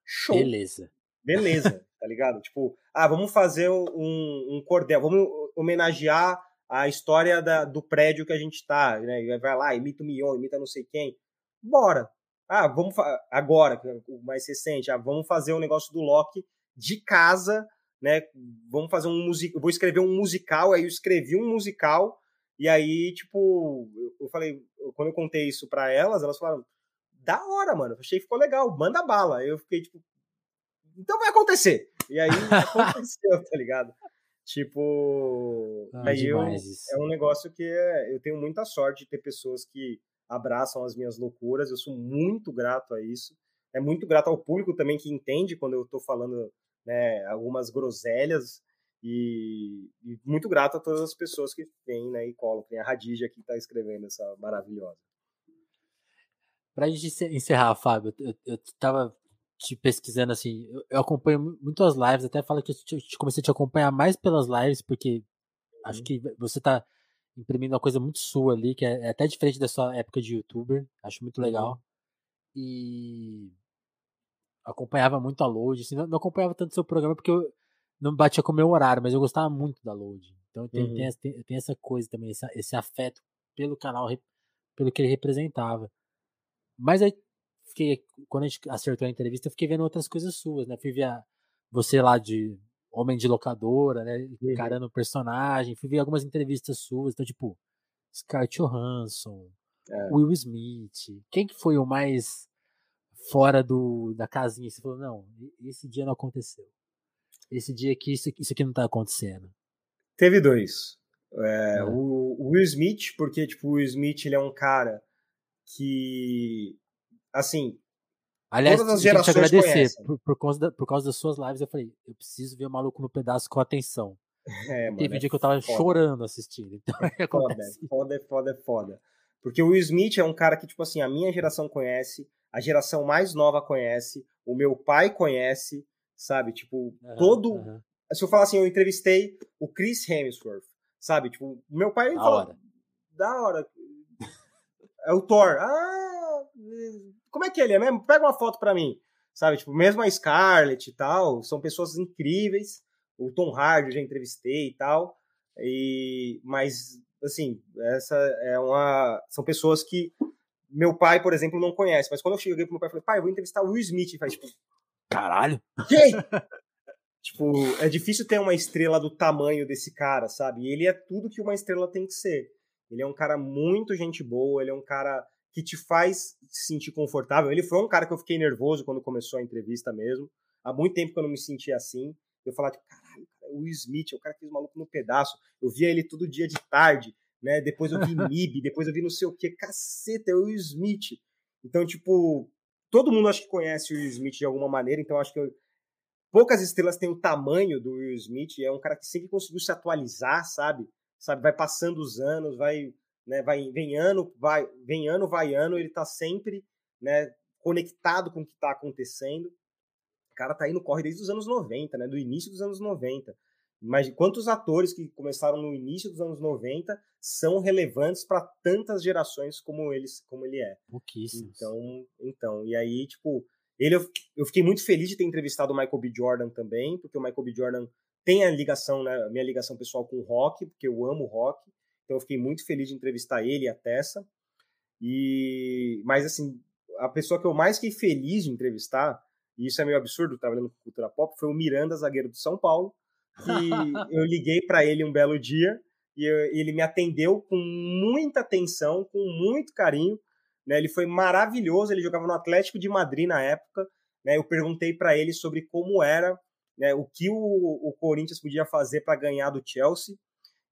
[SPEAKER 2] show.
[SPEAKER 1] Beleza.
[SPEAKER 2] Beleza, tá ligado? Tipo, ah, vamos fazer um, um cordel, vamos homenagear a história da, do prédio que a gente tá, né? Vai lá, imita o Mion, imita não sei quem. Bora. Ah, vamos agora, é o mais recente, ah, vamos fazer um negócio do Loki de casa, né? Vamos fazer um musical, vou escrever um musical, aí eu escrevi um musical e aí, tipo, eu falei, quando eu contei isso pra elas, elas falaram, da hora, mano, achei que ficou legal, manda bala. Eu fiquei, tipo, então vai acontecer. E aí aconteceu, tá ligado? Tipo, ah, aí eu, é um negócio que é, eu tenho muita sorte de ter pessoas que abraçam as minhas loucuras. Eu sou muito grato a isso. É muito grato ao público também que entende quando eu estou falando né, algumas groselhas. E, e, muito grato a todas as pessoas que vêm né, e colocam. Tem a Radija que está escrevendo essa maravilhosa.
[SPEAKER 1] Para a gente encerrar, Fábio, eu estava te pesquisando assim, eu, eu, acompanho muito as lives, até falo que eu te, comecei a te acompanhar mais pelas lives, porque acho uhum. que você está imprimindo uma coisa muito sua ali, que é, é, até diferente da sua época de youtuber, acho muito legal. Uhum. E acompanhava muito a Load, assim, não, não acompanhava tanto seu programa porque eu não batia com o meu horário, mas eu gostava muito da Load. Então tem, uhum. tem, tem, tem, essa coisa também, esse, esse afeto pelo canal, pelo que ele representava. Mas aí, fiquei, quando a gente acertou a entrevista, eu fiquei vendo outras coisas suas, né? Fui ver você lá de Homem de Locadora, né? Uhum. Encarando o personagem. Fui ver algumas entrevistas suas, então, tipo, Scarlett Johansson, é. Will Smith. Quem que foi o mais fora do, da casinha? Você falou, não, esse dia não aconteceu esse dia aqui, isso, isso aqui não tá acontecendo?
[SPEAKER 2] Teve dois. É, é. O, o, Will Smith, porque, tipo, o Will Smith, ele é um cara que, assim,
[SPEAKER 1] Aliás, todas as gerações te agradecer por, por, causa da, por causa das suas lives. Eu falei, eu preciso ver o maluco no pedaço com atenção. É, mano, Teve um dia que eu tava foda. chorando assistindo. Então, é
[SPEAKER 2] foda, foda, foda, foda. Porque o Will Smith é um cara que, tipo assim, a minha geração conhece, a geração mais nova conhece, o meu pai conhece, sabe? Tipo, uhum, todo. Uhum. Se eu falar assim, eu entrevistei o Chris Hemsworth, sabe? Tipo, meu pai da falou. Hora. Da hora. É o Thor. Ah, como é que ele é mesmo? Pega uma foto pra mim. Sabe? Tipo, mesmo a Scarlett e tal, são pessoas incríveis. O Tom Hardy eu já entrevistei e tal. E, mas, assim, essa é uma. São pessoas que meu pai, por exemplo, não conhece. Mas quando eu cheguei pro meu pai, eu falei, pai, eu vou entrevistar o Will Smith. Ele faz, tipo,
[SPEAKER 1] Caralho.
[SPEAKER 2] Quem? tipo, é difícil ter uma estrela do tamanho desse cara, sabe? E ele é tudo que uma estrela tem que ser. Ele é um cara muito gente boa, ele é um cara que te faz se sentir confortável. Ele foi um cara que eu fiquei nervoso quando começou a entrevista mesmo. Há muito tempo que eu não me sentia assim. Eu falava, tipo, caralho, o Will Smith, é o cara que fez o maluco no pedaço. Eu via ele todo dia de tarde, né? Depois eu vi Nib, depois eu vi não sei o que. Caceta, é o Will Smith. Então, tipo, todo mundo acho que conhece o Will Smith de alguma maneira, então acho que eu, poucas estrelas têm o tamanho do Will Smith, é um cara que sempre conseguiu se atualizar, sabe? Sabe, vai passando os anos, vai, né, vai vem ano, vai, vem ano, vai ano, ele tá sempre, né, conectado com o que tá acontecendo. O cara tá aí no corre desde os anos 90, né, do início dos anos 90. Mas quantos atores que começaram no início dos anos 90 são relevantes para tantas gerações como eles, como ele é?
[SPEAKER 1] Pouquíssimos.
[SPEAKER 2] Então, então, e aí, tipo, ele eu fiquei muito feliz de ter entrevistado o Michael B. Jordan também, porque o Michael B. Jordan tem a ligação, né, a minha ligação pessoal com o rock, porque eu amo rock. Então eu fiquei muito feliz de entrevistar ele e a Tessa. E mas assim, a pessoa que eu mais fiquei feliz de entrevistar, e isso é meio absurdo, trabalhando com cultura pop, foi o Miranda, zagueiro do São Paulo, que eu liguei para ele um belo dia e eu, ele me atendeu com muita atenção, com muito carinho. Né? Ele foi maravilhoso, ele jogava no Atlético de Madrid na época. Né? Eu perguntei para ele sobre como era, né, o que o, o Corinthians podia fazer para ganhar do Chelsea.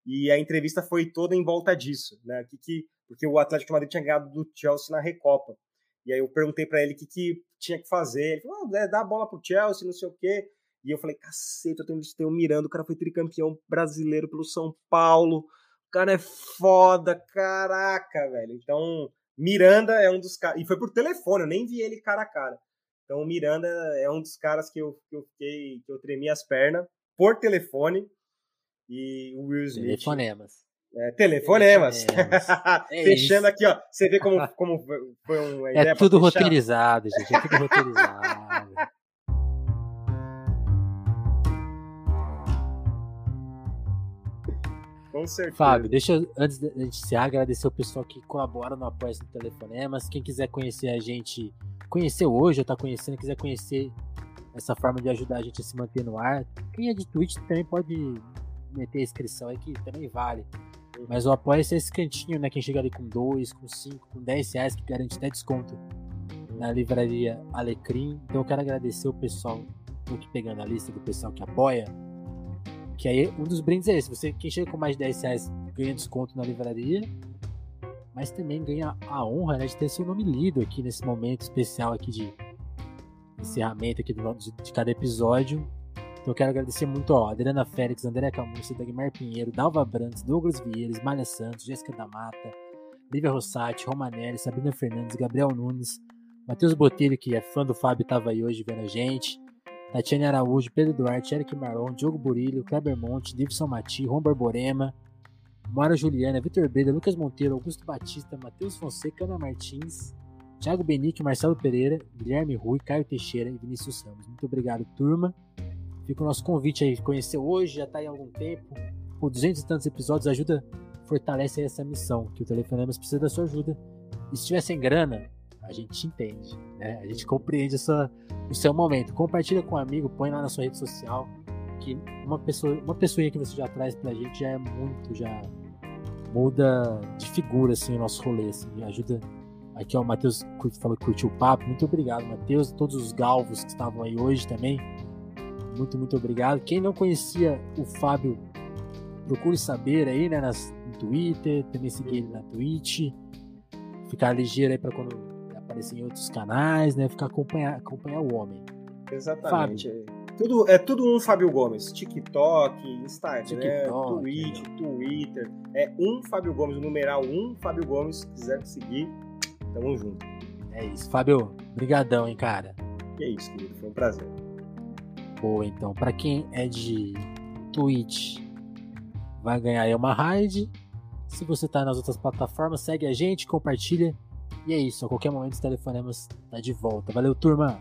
[SPEAKER 2] E a entrevista foi toda em volta disso, né? Que, que, porque o Atlético de Madrid tinha ganhado do Chelsea na Recopa. E aí eu perguntei para ele o que, que tinha que fazer. Ele falou: ah, é, dá a bola pro Chelsea, não sei o quê. E eu falei, cacete, eu tenho visto o Miranda, o cara foi tricampeão brasileiro pelo São Paulo. O cara é foda, caraca, velho. Então, Miranda é um dos caras. E foi por telefone, eu nem vi ele cara a cara. Então, o Miranda é um dos caras que eu, que eu fiquei, que eu tremi as pernas por telefone. E o Will Smith.
[SPEAKER 1] Telefonemas.
[SPEAKER 2] É, telefonemas. telefonemas. É Fechando aqui, ó. Você vê como, como foi uma
[SPEAKER 1] é ideia. É tudo roteirizado, gente. É tudo roteirizado.
[SPEAKER 2] Com certeza.
[SPEAKER 1] Fábio, deixa eu, antes de iniciar, agradecer o pessoal que colabora no Apoia no Telefonemas. Quem quiser conhecer a gente, conheceu hoje ou tá conhecendo, quiser conhecer essa forma de ajudar a gente a se manter no ar. Quem é de Twitch também pode meter a inscrição aí, que também vale. Mas o apoia é esse cantinho, né? Quem chega ali com 2, com 5, com 10 reais, que garante até desconto na livraria Alecrim. Então eu quero agradecer o pessoal, tô aqui pegando a lista do pessoal que apoia. Que aí um dos brindes é esse. Você, quem chega com mais de 10 reais ganha desconto na livraria. Mas também ganha a honra né, de ter seu nome lido aqui nesse momento especial aqui de encerramento aqui do, de, de cada episódio. Então eu quero agradecer muito a Adriana Félix, André Camussa, Dagmar Pinheiro, Dalva Brandes, Douglas Vieiras, Malha Santos, Jéssica da Mata, Lívia Rossati, Romanelli, Sabrina Fernandes, Gabriel Nunes, Matheus Botelho, que é fã do Fábio, estava aí hoje vendo a gente, Tatiane Araújo, Pedro Duarte, Eric Marlon, Diogo Burilho, Kleber Monte, Davidson Mati, Ron Borborema, Mara Juliana, Vitor Breda, Lucas Monteiro, Augusto Batista, Matheus Fonseca, Ana Martins, Thiago Benique, Marcelo Pereira, Guilherme Rui, Caio Teixeira e Vinícius Ramos. Muito obrigado, turma. Fica o nosso convite aí, conhecer hoje, já está há algum tempo. Por 200 e tantos episódios, ajuda, fortalece essa missão, que o Telefonemas precisa da sua ajuda. E se tiver sem grana, a gente entende, né? A gente compreende essa, o seu momento. Compartilha com um amigo, põe lá na sua rede social, que uma pessoa, uma pessoinha que você já traz pra gente já é muito, já muda de figura assim o nosso rolê, assim, ajuda. Aqui ó, o Matheus falou que curtiu o papo. Muito obrigado, Matheus, todos os galvos que estavam aí hoje também. Muito, muito obrigado. Quem não conhecia o Fábio, procure saber aí, né, nas, no Twitter, também seguir ele na Twitch. Ficar ligeiro aí para quando aparecer em outros canais, né, ficar acompanhar, acompanhar o homem.
[SPEAKER 2] Exatamente. Fábio, tudo, é tudo um Fábio Gomes. TikTok, Instagram, TikTok, Twitch, é. Twitter. É um Fábio Gomes, o numeral um Fábio Gomes. Se quiser seguir, tamo junto.
[SPEAKER 1] É isso. Fábio, brigadão, hein, cara.
[SPEAKER 2] Que é isso, querido. Foi um prazer.
[SPEAKER 1] Boa, então. Pra quem é de Twitch, vai ganhar aí uma raid. Se você tá nas outras plataformas, segue a gente, compartilha. E é isso. A qualquer momento os telefonemas tá de volta. Valeu, turma!